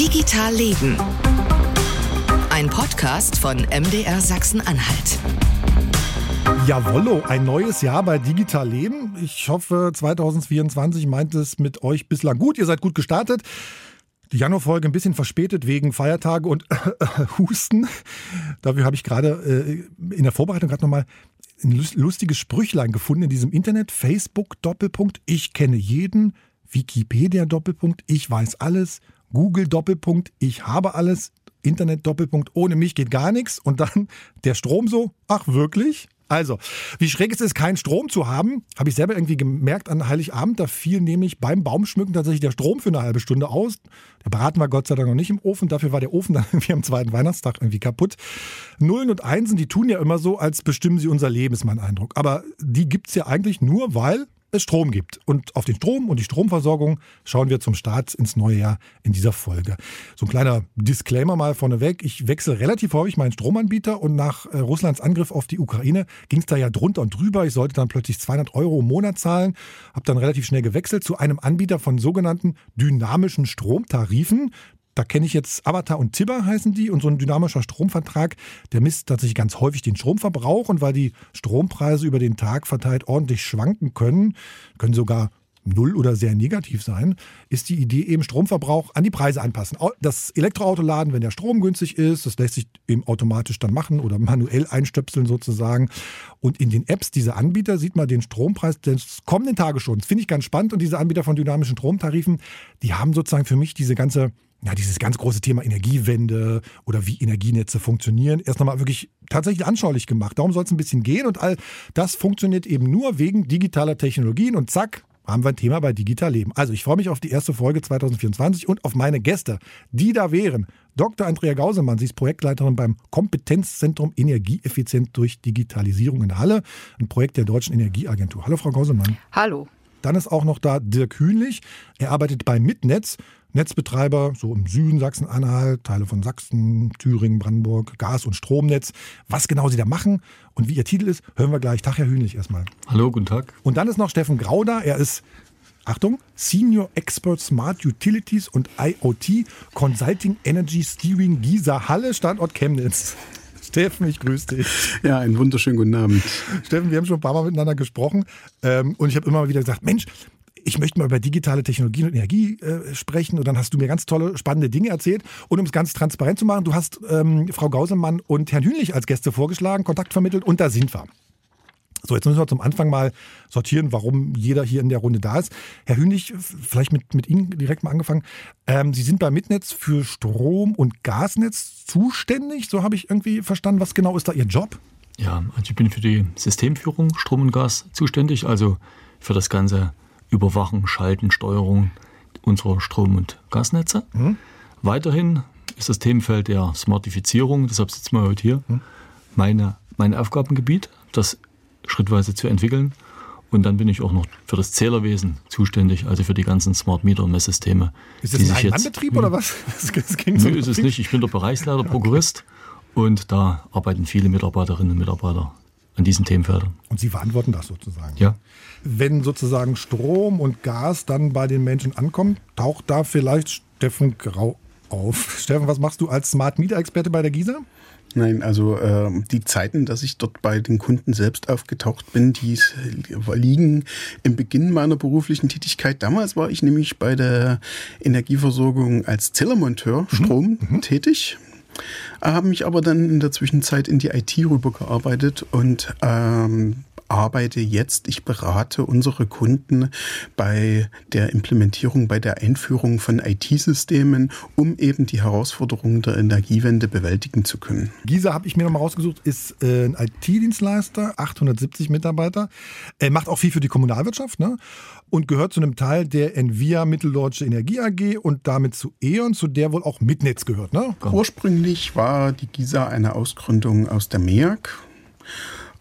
Digital Leben. Ein Podcast von MDR Sachsen-Anhalt. Jawollo, ein neues Jahr bei Digital Leben. Ich hoffe, 2024 meint es mit euch bislang gut. Ihr seid gut gestartet. Die Januarfolge ein bisschen verspätet wegen Feiertage und Husten. Dafür habe ich gerade äh, in der Vorbereitung gerade nochmal ein lustiges Sprüchlein gefunden in diesem Internet. Facebook Doppelpunkt, ich kenne jeden. Wikipedia Doppelpunkt, ich weiß alles. Google Doppelpunkt, ich habe alles. Internet Doppelpunkt, ohne mich geht gar nichts. Und dann der Strom so, ach wirklich? Also, wie schräg es ist, keinen Strom zu haben, habe ich selber irgendwie gemerkt an Heiligabend. Da fiel nämlich beim Baumschmücken tatsächlich der Strom für eine halbe Stunde aus. Der Braten war Gott sei Dank noch nicht im Ofen. Dafür war der Ofen dann irgendwie am zweiten Weihnachtstag irgendwie kaputt. Nullen und Einsen, die tun ja immer so, als bestimmen sie unser Leben, ist mein Eindruck. Aber die gibt es ja eigentlich nur, weil es Strom gibt. Und auf den Strom und die Stromversorgung schauen wir zum Start ins neue Jahr in dieser Folge. So ein kleiner Disclaimer mal vorneweg. Ich wechsle relativ häufig meinen Stromanbieter und nach äh, Russlands Angriff auf die Ukraine ging es da ja drunter und drüber. Ich sollte dann plötzlich 200 Euro im Monat zahlen, habe dann relativ schnell gewechselt zu einem Anbieter von sogenannten dynamischen Stromtarifen. Da kenne ich jetzt Avatar und Tibber heißen die und so ein dynamischer Stromvertrag, der misst tatsächlich ganz häufig den Stromverbrauch und weil die Strompreise über den Tag verteilt ordentlich schwanken können, können sogar null oder sehr negativ sein, ist die Idee eben Stromverbrauch an die Preise anpassen. Das Elektroauto laden, wenn der Strom günstig ist, das lässt sich eben automatisch dann machen oder manuell einstöpseln sozusagen. Und in den Apps dieser Anbieter sieht man den Strompreis des kommenden Tage schon. Das finde ich ganz spannend und diese Anbieter von dynamischen Stromtarifen, die haben sozusagen für mich diese ganze ja, dieses ganz große Thema Energiewende oder wie Energienetze funktionieren, erst nochmal wirklich tatsächlich anschaulich gemacht. Darum soll es ein bisschen gehen und all das funktioniert eben nur wegen digitaler Technologien und zack, haben wir ein Thema bei Digital Leben. Also ich freue mich auf die erste Folge 2024 und auf meine Gäste, die da wären. Dr. Andrea Gausemann, sie ist Projektleiterin beim Kompetenzzentrum Energieeffizient durch Digitalisierung in Halle, ein Projekt der Deutschen Energieagentur. Hallo Frau Gausemann. Hallo. Dann ist auch noch da Dirk Hühnlich. Er arbeitet bei Mitnetz Netzbetreiber, so im Süden Sachsen-Anhalt, Teile von Sachsen, Thüringen, Brandenburg, Gas- und Stromnetz. Was genau sie da machen und wie ihr Titel ist, hören wir gleich. Tag, Herr Hühnlich, erstmal. Hallo, guten Tag. Und dann ist noch Steffen Grauda. Er ist Achtung, Senior Expert Smart Utilities und IoT Consulting Energy Steering Gießer Halle, Standort Chemnitz. Steffen, ich grüße dich. Ja, einen wunderschönen guten Abend. Steffen, wir haben schon ein paar Mal miteinander gesprochen ähm, und ich habe immer wieder gesagt, Mensch, ich möchte mal über digitale Technologien und Energie äh, sprechen. Und dann hast du mir ganz tolle, spannende Dinge erzählt. Und um es ganz transparent zu machen, du hast ähm, Frau Gausemann und Herrn Hühnlich als Gäste vorgeschlagen, Kontakt vermittelt und da sind wir. So, jetzt müssen wir zum Anfang mal sortieren, warum jeder hier in der Runde da ist. Herr Hühnlich, vielleicht mit, mit Ihnen direkt mal angefangen. Ähm, Sie sind bei Mitnetz für Strom- und Gasnetz zuständig. So habe ich irgendwie verstanden. Was genau ist da Ihr Job? Ja, also ich bin für die Systemführung Strom und Gas zuständig, also für das ganze Überwachen, Schalten, Steuerung unserer Strom- und Gasnetze. Mhm. Weiterhin ist das Themenfeld der Smartifizierung, deshalb sitzen wir heute hier, mhm. meine, mein Aufgabengebiet, das schrittweise zu entwickeln. Und dann bin ich auch noch für das Zählerwesen zuständig, also für die ganzen Smart Meter und Messsysteme. Ist das ein Anbetrieb oder was? Das Nö, so ist es nicht. Ich bin der Bereichsleiter, Prokurist und da arbeiten viele Mitarbeiterinnen und Mitarbeiter an diesen Themenfeldern. Und Sie verantworten das sozusagen? Ja. Wenn sozusagen Strom und Gas dann bei den Menschen ankommt, taucht da vielleicht Steffen Grau auf. Steffen, was machst du als Smart Meter Experte bei der GISA? Nein, also äh, die Zeiten, dass ich dort bei den Kunden selbst aufgetaucht bin, die liegen im Beginn meiner beruflichen Tätigkeit. Damals war ich nämlich bei der Energieversorgung als Zellermonteur mhm. Strom mhm. tätig habe mich aber dann in der Zwischenzeit in die IT rübergearbeitet und ähm, arbeite jetzt, ich berate unsere Kunden bei der Implementierung, bei der Einführung von IT-Systemen, um eben die Herausforderungen der Energiewende bewältigen zu können. Gisa habe ich mir nochmal rausgesucht, ist äh, ein IT-Dienstleister, 870 Mitarbeiter, er macht auch viel für die Kommunalwirtschaft ne? und gehört zu einem Teil der Envia Mitteldeutsche Energie AG und damit zu E.ON, zu der wohl auch Mitnetz gehört. Ne? Ursprünglich war die Gisa eine Ausgründung aus der MEAG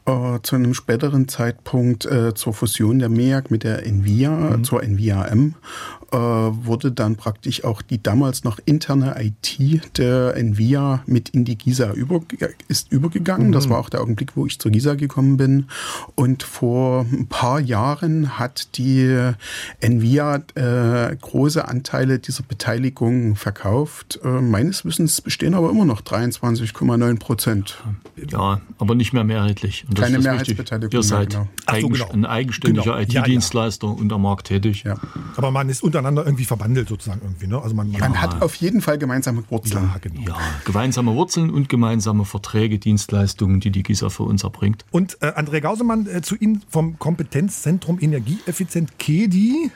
äh, zu einem späteren Zeitpunkt äh, zur Fusion der MEAG mit der Envia, mhm. zur Envia M. äh, wurde dann praktisch auch die damals noch interne IT der Envia mit in die GISA über, ist übergegangen. Mhm. Das war auch der Augenblick, wo ich zur GISA gekommen bin. Und vor ein paar Jahren hat die Envia äh, große Anteile dieser Beteiligung verkauft. Äh, meines Wissens bestehen aber immer noch 23,9 Prozent. Ja, aber nicht mehr mehrheitlich. Keine Mehrheitsbeteiligung. Ihr seid genau. eigen, so, genau. ein eigenständiger genau. IT-Dienstleister ja, ja. und am Markt tätig. Ja. Aber man ist untereinander irgendwie verbandelt sozusagen irgendwie. Ne? Also man, man, man hat auf jeden Fall gemeinsame Wurzeln. Ja, genau. ja, gemeinsame Wurzeln und gemeinsame Verträge, Dienstleistungen, die die GISA für uns erbringt. Und äh, André Gausemann äh, zu Ihnen vom Kompetenzzentrum Energieeffizient KEDI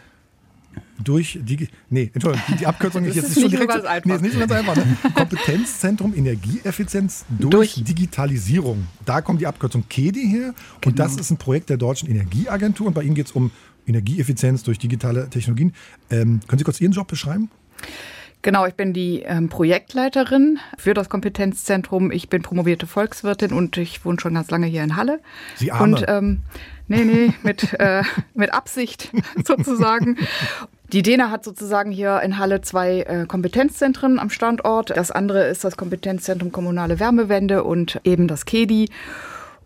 durch die, nee, Entschuldigung, die, die Abkürzung ist jetzt ist schon direkt. So, nee, ist nicht so ganz einfach. Ne? Kompetenzzentrum Energieeffizienz durch, durch, Digitalisierung. Da kommt die Abkürzung KEDI her. Genau. Und das ist ein Projekt der Deutschen Energieagentur. Und bei Ihnen geht es um Energieeffizienz durch digitale Technologien. Ähm, können Sie kurz Ihren Job beschreiben? Genau, ich bin die ähm, Projektleiterin für das Kompetenzzentrum. Ich bin promovierte Volkswirtin und ich wohne schon ganz lange hier in Halle. Sie arme. Und ähm, nee, nee, mit, äh, mit Absicht sozusagen. Die DENA hat sozusagen hier in Halle zwei äh, Kompetenzzentren am Standort. Das andere ist das Kompetenzzentrum Kommunale Wärmewende und eben das KEDI.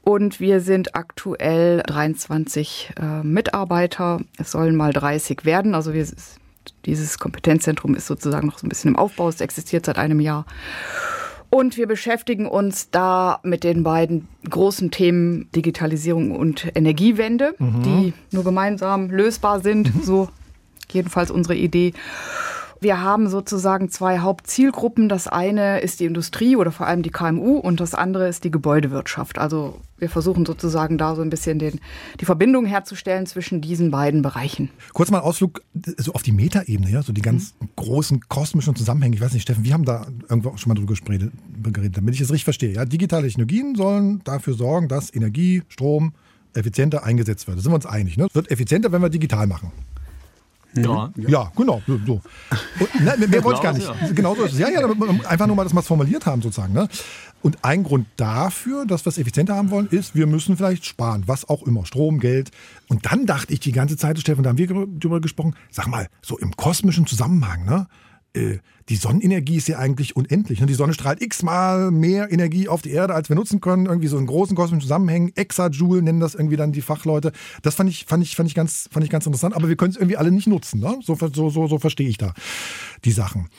Und wir sind aktuell 23 äh, Mitarbeiter. Es sollen mal 30 werden. Also wir, dieses Kompetenzzentrum ist sozusagen noch so ein bisschen im Aufbau. Es existiert seit einem Jahr. Und wir beschäftigen uns da mit den beiden großen Themen Digitalisierung und Energiewende, mhm. die nur gemeinsam lösbar sind. Mhm. So jedenfalls unsere Idee. Wir haben sozusagen zwei Hauptzielgruppen. Das eine ist die Industrie oder vor allem die KMU und das andere ist die Gebäudewirtschaft. Also wir versuchen sozusagen da so ein bisschen den, die Verbindung herzustellen zwischen diesen beiden Bereichen. Kurz mal Ausflug so auf die Metaebene, ja, so die ganz mhm. großen kosmischen Zusammenhänge. Ich weiß nicht, Steffen, wir haben da irgendwo auch schon mal drüber geredet, damit ich es richtig verstehe. Ja, digitale Technologien sollen dafür sorgen, dass Energie, Strom effizienter eingesetzt wird. Da sind wir uns einig. Ne? Es wird effizienter, wenn wir digital machen. Ja. ja, genau. So. Und, ne, mehr wollte ich gar nicht. Ja. Genau so ist es. Ja, ja, einfach nur mal, dass wir es formuliert haben sozusagen. Ne? Und ein Grund dafür, dass wir es effizienter haben wollen, ist, wir müssen vielleicht sparen, was auch immer, Strom, Geld. Und dann dachte ich die ganze Zeit, Stefan, da haben wir darüber gesprochen, sag mal, so im kosmischen Zusammenhang, ne? Äh, die Sonnenenergie ist ja eigentlich unendlich. Ne? Die Sonne strahlt x-mal mehr Energie auf die Erde, als wir nutzen können. Irgendwie so in großen kosmischen Zusammenhängen. Exajoule nennen das irgendwie dann die Fachleute. Das fand ich, fand ich, fand ich, ganz, fand ich ganz interessant. Aber wir können es irgendwie alle nicht nutzen. Ne? So, so, so, so verstehe ich da die Sachen.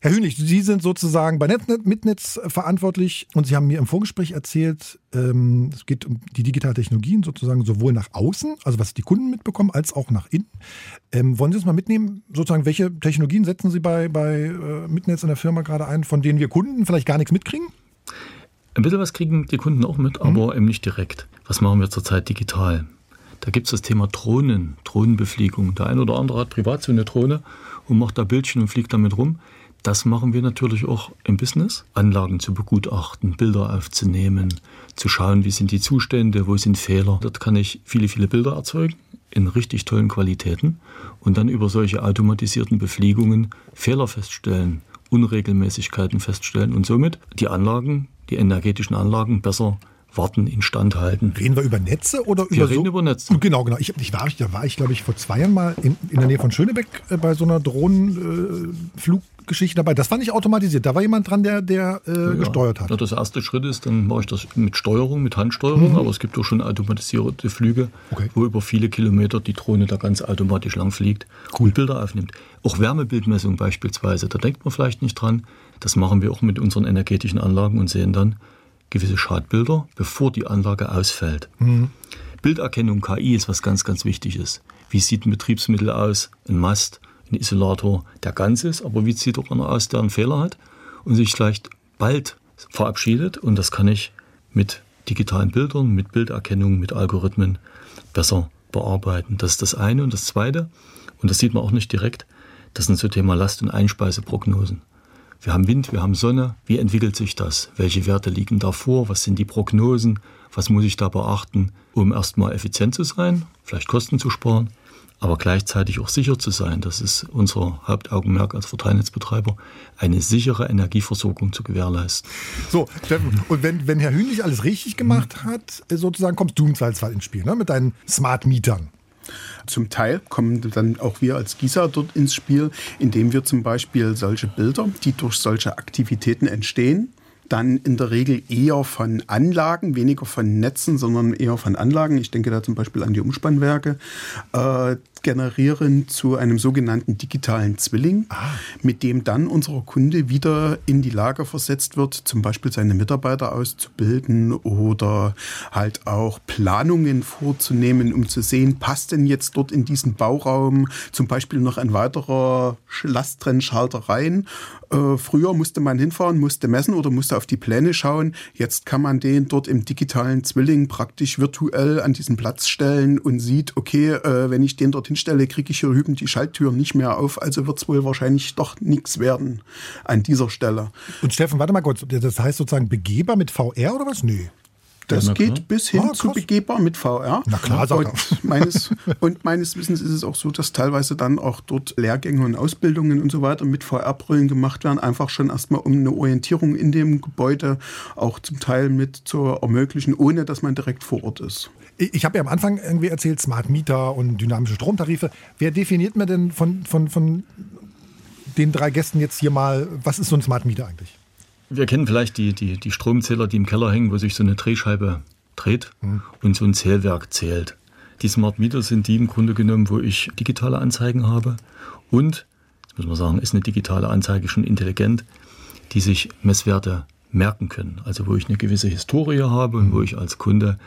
Herr Hünig, Sie sind sozusagen bei Netnet, Mitnetz verantwortlich und Sie haben mir im Vorgespräch erzählt, ähm, es geht um die digitalen Technologien sozusagen sowohl nach außen, also was die Kunden mitbekommen, als auch nach innen. Ähm, wollen Sie uns mal mitnehmen, sozusagen, welche Technologien setzen Sie bei, bei äh, Mitnetz in der Firma gerade ein, von denen wir Kunden vielleicht gar nichts mitkriegen? Ein bisschen was kriegen die Kunden auch mit, aber mhm. eben nicht direkt. Was machen wir zurzeit digital? Da gibt es das Thema Drohnen, Drohnenbefliegung. Der eine oder andere hat privat so eine Drohne und macht da Bildchen und fliegt damit rum. Das machen wir natürlich auch im Business. Anlagen zu begutachten, Bilder aufzunehmen, zu schauen, wie sind die Zustände, wo sind Fehler. Dort kann ich viele, viele Bilder erzeugen in richtig tollen Qualitäten und dann über solche automatisierten Befliegungen Fehler feststellen, Unregelmäßigkeiten feststellen und somit die Anlagen, die energetischen Anlagen besser warten, instand halten. Reden wir über Netze oder wir über reden so? über Netze. Genau, genau. Ich, ich war, da war ich, glaube ich, vor zwei Jahren mal in, in der Nähe von Schönebeck äh, bei so einer Drohnenflug. Äh, dabei. Das war nicht automatisiert. Da war jemand dran, der, der äh, ja, gesteuert hat. Ja, das erste Schritt ist, dann mache ich das mit Steuerung, mit Handsteuerung. Mhm. Aber es gibt auch schon automatisierte Flüge, okay. wo über viele Kilometer die Drohne da ganz automatisch lang fliegt cool. und Bilder aufnimmt. Auch Wärmebildmessung beispielsweise. Da denkt man vielleicht nicht dran. Das machen wir auch mit unseren energetischen Anlagen und sehen dann gewisse Schadbilder, bevor die Anlage ausfällt. Mhm. Bilderkennung KI ist was ganz, ganz Wichtiges. Wie sieht ein Betriebsmittel aus? Ein Mast, ein Isolator, der ganz ist, aber wie sieht auch einer aus, der einen Fehler hat und sich vielleicht bald verabschiedet. Und das kann ich mit digitalen Bildern, mit Bilderkennung, mit Algorithmen besser bearbeiten. Das ist das eine. Und das zweite, und das sieht man auch nicht direkt, das sind so Thema Last- und Einspeiseprognosen. Wir haben Wind, wir haben Sonne. Wie entwickelt sich das? Welche Werte liegen da vor? Was sind die Prognosen? Was muss ich da beachten, um erstmal effizient zu sein, vielleicht Kosten zu sparen? aber gleichzeitig auch sicher zu sein. Das ist unser Hauptaugenmerk als Verteilnetzbetreiber, eine sichere Energieversorgung zu gewährleisten. So, Steffen, und wenn, wenn Herr Hühnlich alles richtig gemacht hat, sozusagen kommst du im Zweifelsfall ins Spiel, ne? mit deinen Smart Mietern. Zum Teil kommen dann auch wir als GISA dort ins Spiel, indem wir zum Beispiel solche Bilder, die durch solche Aktivitäten entstehen, dann in der Regel eher von Anlagen, weniger von Netzen, sondern eher von Anlagen. Ich denke da zum Beispiel an die Umspannwerke. Äh, generieren zu einem sogenannten digitalen Zwilling, ah. mit dem dann unser Kunde wieder in die Lage versetzt wird, zum Beispiel seine Mitarbeiter auszubilden oder halt auch Planungen vorzunehmen, um zu sehen, passt denn jetzt dort in diesen Bauraum zum Beispiel noch ein weiterer Lasttrennschalter rein. Äh, früher musste man hinfahren, musste messen oder musste auf die Pläne schauen. Jetzt kann man den dort im digitalen Zwilling praktisch virtuell an diesen Platz stellen und sieht, okay, äh, wenn ich den dorthin hinstelle, kriege ich hier hüben die Schalttüren nicht mehr auf. Also wird es wohl wahrscheinlich doch nichts werden an dieser Stelle. Und Steffen, warte mal kurz. Das heißt sozusagen begehbar mit VR oder was? Nö. Das ja, geht bis hin ah, zu begehbar mit VR. Na klar, sag und meines, und meines Wissens ist es auch so, dass teilweise dann auch dort Lehrgänge und Ausbildungen und so weiter mit VR-Brillen gemacht werden, einfach schon erstmal um eine Orientierung in dem Gebäude auch zum Teil mit zu ermöglichen, ohne dass man direkt vor Ort ist. Ich habe ja am Anfang irgendwie erzählt, Smart Meter und dynamische Stromtarife. Wer definiert mir denn von, von, von den drei Gästen jetzt hier mal, was ist so ein Smart Meter eigentlich? Wir kennen vielleicht die, die, die Stromzähler, die im Keller hängen, wo sich so eine Drehscheibe dreht hm. und so ein Zählwerk zählt. Die Smart Meter sind die im Grunde genommen, wo ich digitale Anzeigen habe und, muss man sagen, ist eine digitale Anzeige schon intelligent, die sich Messwerte merken können. Also wo ich eine gewisse Historie habe und wo ich als Kunde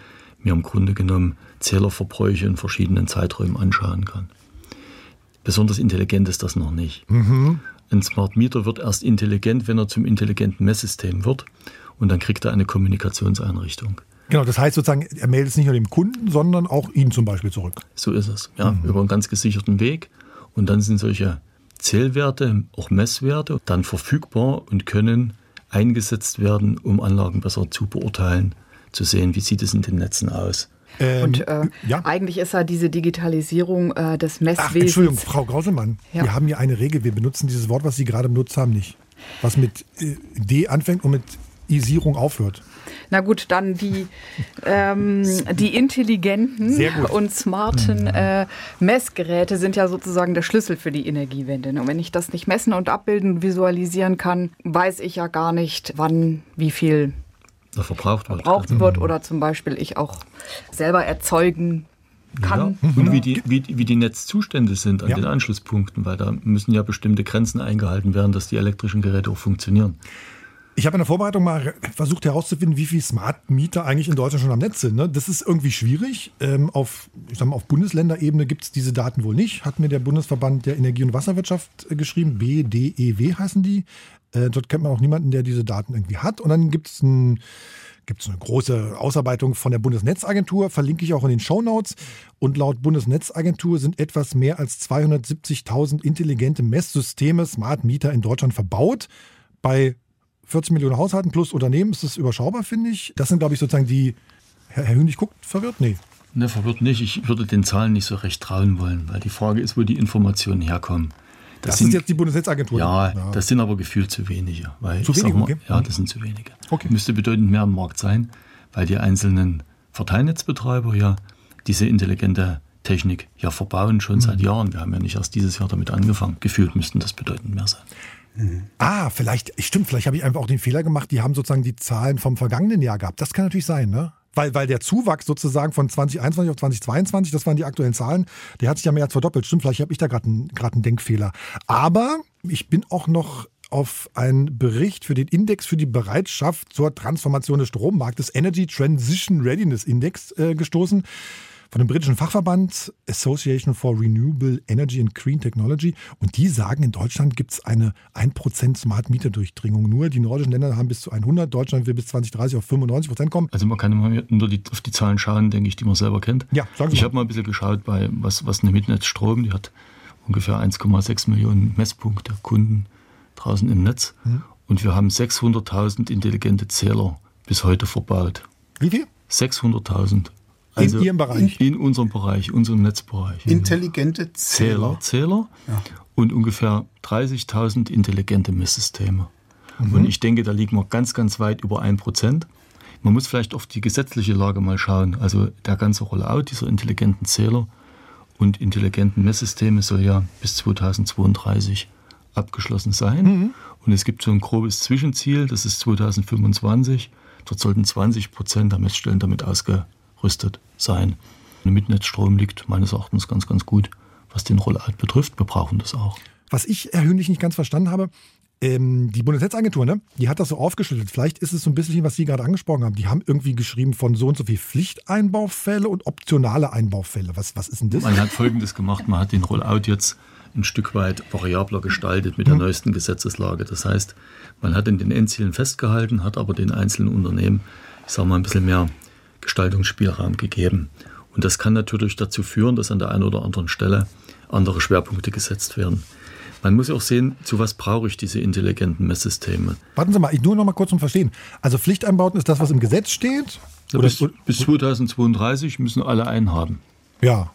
mir im Grunde genommen Zählerverbräuche in verschiedenen Zeiträumen anschauen kann. Besonders intelligent ist das noch nicht. Mhm. Ein Smart Meter wird erst intelligent, wenn er zum intelligenten Messsystem wird und dann kriegt er eine Kommunikationseinrichtung. Genau, das heißt sozusagen, er meldet es nicht nur dem Kunden, sondern auch Ihnen zum Beispiel zurück. So ist es, ja, mhm. über einen ganz gesicherten Weg. Und dann sind solche Zählwerte, auch Messwerte, dann verfügbar und können eingesetzt werden, um Anlagen besser zu beurteilen, zu sehen, wie sieht es in den Netzen aus. Ähm, und äh, ja. eigentlich ist ja diese Digitalisierung äh, des Messwesens. Ach, Entschuldigung, Frau Grausemann, ja. wir haben hier eine Regel. Wir benutzen dieses Wort, was Sie gerade benutzt haben, nicht. Was mit äh, D anfängt und mit Isierung aufhört. Na gut, dann die, ähm, die intelligenten und smarten mhm. äh, Messgeräte sind ja sozusagen der Schlüssel für die Energiewende. Und wenn ich das nicht messen und abbilden, visualisieren kann, weiß ich ja gar nicht, wann wie viel verbraucht wird. Verbraucht wird oder zum Beispiel ich auch selber erzeugen kann. Ja. Und wie die, wie, wie die Netzzustände sind an ja. den Anschlusspunkten, weil da müssen ja bestimmte Grenzen eingehalten werden, dass die elektrischen Geräte auch funktionieren. Ich habe in der Vorbereitung mal versucht herauszufinden, wie viele Smart Meter eigentlich in Deutschland schon am Netz sind. Ne? Das ist irgendwie schwierig. Ähm, auf, ich sag mal, auf Bundesländerebene gibt es diese Daten wohl nicht. Hat mir der Bundesverband der Energie- und Wasserwirtschaft äh, geschrieben. BDEW heißen die. Äh, dort kennt man auch niemanden, der diese Daten irgendwie hat. Und dann gibt es ein gibt eine große Ausarbeitung von der Bundesnetzagentur, verlinke ich auch in den Show Notes. Und laut Bundesnetzagentur sind etwas mehr als 270.000 intelligente Messsysteme, Smart Meter in Deutschland verbaut. Bei 40 Millionen Haushalten plus Unternehmen ist das überschaubar, finde ich. Das sind, glaube ich, sozusagen die. Herr, Herr Hündig guckt verwirrt? Nee. Ne, verwirrt nicht. Ich würde den Zahlen nicht so recht trauen wollen, weil die Frage ist, wo die Informationen herkommen. Das, das sind, ist jetzt die Bundesnetzagentur. Ja, ja, das sind aber gefühlt zu wenige. Weil zu wenige? Mal, okay. Ja, das sind zu wenige. Okay. Müsste bedeutend mehr am Markt sein, weil die einzelnen Verteilnetzbetreiber ja diese intelligente Technik ja verbauen schon mhm. seit Jahren. Wir haben ja nicht erst dieses Jahr damit angefangen. Gefühlt müssten das bedeutend mehr sein. Mhm. Ah, vielleicht, stimmt, vielleicht habe ich einfach auch den Fehler gemacht, die haben sozusagen die Zahlen vom vergangenen Jahr gehabt. Das kann natürlich sein, ne? Weil, weil der Zuwachs sozusagen von 2021 auf 2022, das waren die aktuellen Zahlen, der hat sich ja mehr als verdoppelt. Stimmt, vielleicht habe ich da gerade einen, einen Denkfehler. Aber ich bin auch noch auf einen Bericht für den Index für die Bereitschaft zur Transformation des Strommarktes, Energy Transition Readiness Index, äh, gestoßen von dem britischen Fachverband Association for Renewable Energy and Green Technology. Und die sagen, in Deutschland gibt es eine 1% Smart Meter Durchdringung. Nur die nordischen Länder haben bis zu 100, Deutschland will bis 2030 auf 95% kommen. Also man kann immer nur die, auf die Zahlen schauen, denke ich, die man selber kennt. Ja, sagen Sie Ich habe mal ein bisschen geschaut bei was, was eine Mitnetzstrom, die hat ungefähr 1,6 Millionen Messpunkte Kunden draußen im Netz. Mhm. Und wir haben 600.000 intelligente Zähler bis heute verbaut. Wie viel? 600.000. Also in Ihrem Bereich? In, unserem Bereich, unserem Netzbereich. Intelligente Zähler. Zähler, Zähler ja. und ungefähr 30.000 intelligente Messsysteme. Mhm. Und ich denke, da liegen wir ganz, ganz weit über 1%. Man muss vielleicht auf die gesetzliche Lage mal schauen. Also der ganze Rollout dieser intelligenten Zähler und intelligenten Messsysteme soll ja bis 2032 abgeschlossen sein. Mhm. Und es gibt so ein grobes Zwischenziel, das ist 2025. Dort sollten 20 Prozent der Messstellen damit ausgerüstet sein. Und mit Netzstrom liegt meines Erachtens ganz, ganz gut, was den Rollout betrifft. Wir brauchen das auch. Was ich, Herr Hünlich, nicht ganz verstanden habe, ähm, die Bundesnetzagentur, ne, die hat das so aufgeschlüsselt. Vielleicht ist es so ein bisschen, was Sie gerade angesprochen haben. Die haben irgendwie geschrieben von so und so viel Pflichteinbaufälle und optionale Einbaufälle. Was, was ist denn das? Man hat Folgendes gemacht. Man hat den Rollout jetzt ein Stück weit variabler gestaltet mit der mhm. neuesten Gesetzeslage. Das heißt, man hat in den Endzielen festgehalten, hat aber den einzelnen Unternehmen, ich sage mal, ein bisschen mehr Gestaltungsspielraum gegeben. Und das kann natürlich dazu führen, dass an der einen oder anderen Stelle andere Schwerpunkte gesetzt werden. Man muss auch sehen, zu was brauche ich diese intelligenten Messsysteme. Warten Sie mal, ich nur noch mal kurz zum Verstehen. Also Pflichteinbauten ist das, was im Gesetz steht? Ja, bis, bis 2032 müssen alle einen haben. Ja,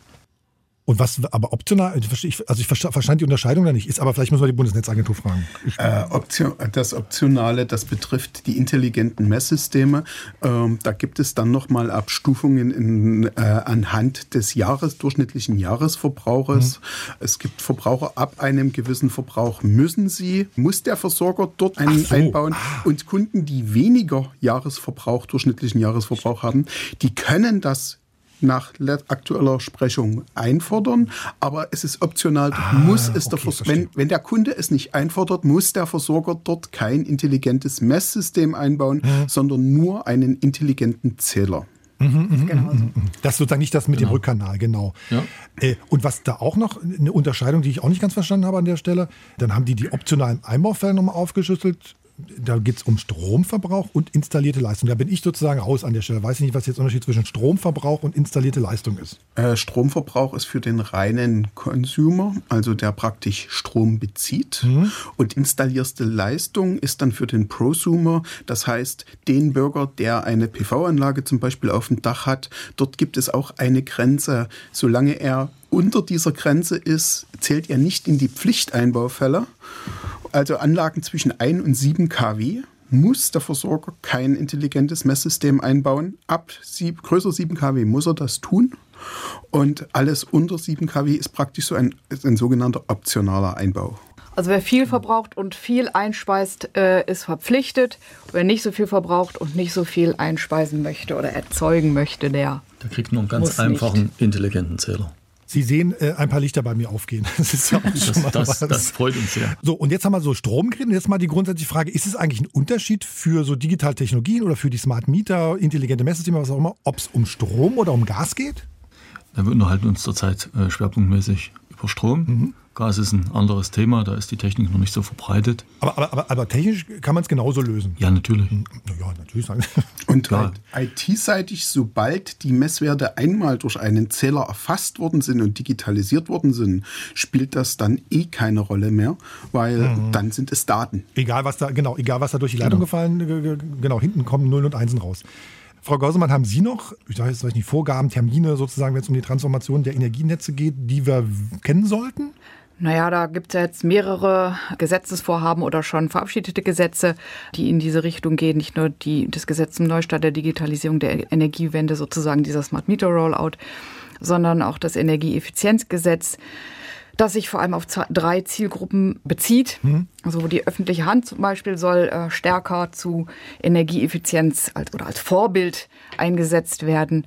und was aber optional, also ich verstand die Unterscheidung da nicht, ist aber vielleicht muss man die Bundesnetzagentur fragen. Äh, Option, das Optionale, das betrifft die intelligenten Messsysteme. Ähm, da gibt es dann nochmal Abstufungen in, äh, anhand des Jahres, durchschnittlichen Jahresverbrauches. Mhm. Es gibt Verbraucher ab einem gewissen Verbrauch müssen sie, muss der Versorger dort einen so. einbauen. Ah. Und Kunden, die weniger Jahresverbrauch, durchschnittlichen Jahresverbrauch haben, die können das nach aktueller Sprechung einfordern, aber es ist optional. Ah, muss es okay, der wenn, wenn der Kunde es nicht einfordert, muss der Versorger dort kein intelligentes Messsystem einbauen, mhm. sondern nur einen intelligenten Zähler. Mhm, mhm, genau so. Das ist sozusagen nicht das mit genau. dem Rückkanal, genau. Ja. Äh, und was da auch noch eine Unterscheidung, die ich auch nicht ganz verstanden habe an der Stelle, dann haben die die optionalen Einbaufälle nochmal aufgeschlüsselt da geht es um Stromverbrauch und installierte Leistung. Da bin ich sozusagen raus an der Stelle. Weiß ich nicht, was jetzt der Unterschied zwischen Stromverbrauch und installierte Leistung ist. Äh, Stromverbrauch ist für den reinen Consumer, also der praktisch Strom bezieht. Mhm. Und installierte Leistung ist dann für den Prosumer, das heißt den Bürger, der eine PV-Anlage zum Beispiel auf dem Dach hat. Dort gibt es auch eine Grenze. Solange er unter dieser Grenze ist, zählt er nicht in die Pflichteinbaufälle also Anlagen zwischen 1 und 7 kW, muss der Versorger kein intelligentes Messsystem einbauen. Ab sieb, größer 7 kW muss er das tun. Und alles unter 7 kW ist praktisch so ein, ein sogenannter optionaler Einbau. Also wer viel verbraucht und viel einspeist, äh, ist verpflichtet. Wer nicht so viel verbraucht und nicht so viel einspeisen möchte oder erzeugen möchte, der. Der kriegt nur einen ganz einfachen, nicht. intelligenten Zähler. Sie sehen äh, ein paar Lichter bei mir aufgehen. Das ist ja auch schon mal das, was. das freut uns sehr. So, und jetzt haben wir so Strom geredet. Jetzt mal die grundsätzliche Frage, ist es eigentlich ein Unterschied für so digitale Technologien oder für die Smart Meter, intelligente Messsysteme, was auch immer, ob es um Strom oder um Gas geht? Da wir unterhalten uns zurzeit äh, schwerpunktmäßig über Strom. Mhm. Gas ist ein anderes Thema, da ist die Technik noch nicht so verbreitet. Aber, aber, aber, aber technisch kann man es genauso lösen. Ja, natürlich. Ja, natürlich. Und IT-seitig, sobald die Messwerte einmal durch einen Zähler erfasst worden sind und digitalisiert worden sind, spielt das dann eh keine Rolle mehr, weil mhm. dann sind es Daten. Egal was da, genau, egal was da durch die Leitung genau. gefallen, genau, hinten kommen Nullen und Einsen raus. Frau Gausemann, haben Sie noch, ich weiß nicht, Vorgaben, Termine sozusagen, wenn es um die Transformation der Energienetze geht, die wir kennen sollten? Naja, da gibt es ja jetzt mehrere Gesetzesvorhaben oder schon verabschiedete Gesetze, die in diese Richtung gehen. Nicht nur die, das Gesetz zum Neustart der Digitalisierung der Energiewende, sozusagen dieser Smart Meter Rollout, sondern auch das Energieeffizienzgesetz das sich vor allem auf drei Zielgruppen bezieht. Mhm. Also die öffentliche Hand zum Beispiel soll äh, stärker zu Energieeffizienz als, oder als Vorbild eingesetzt werden.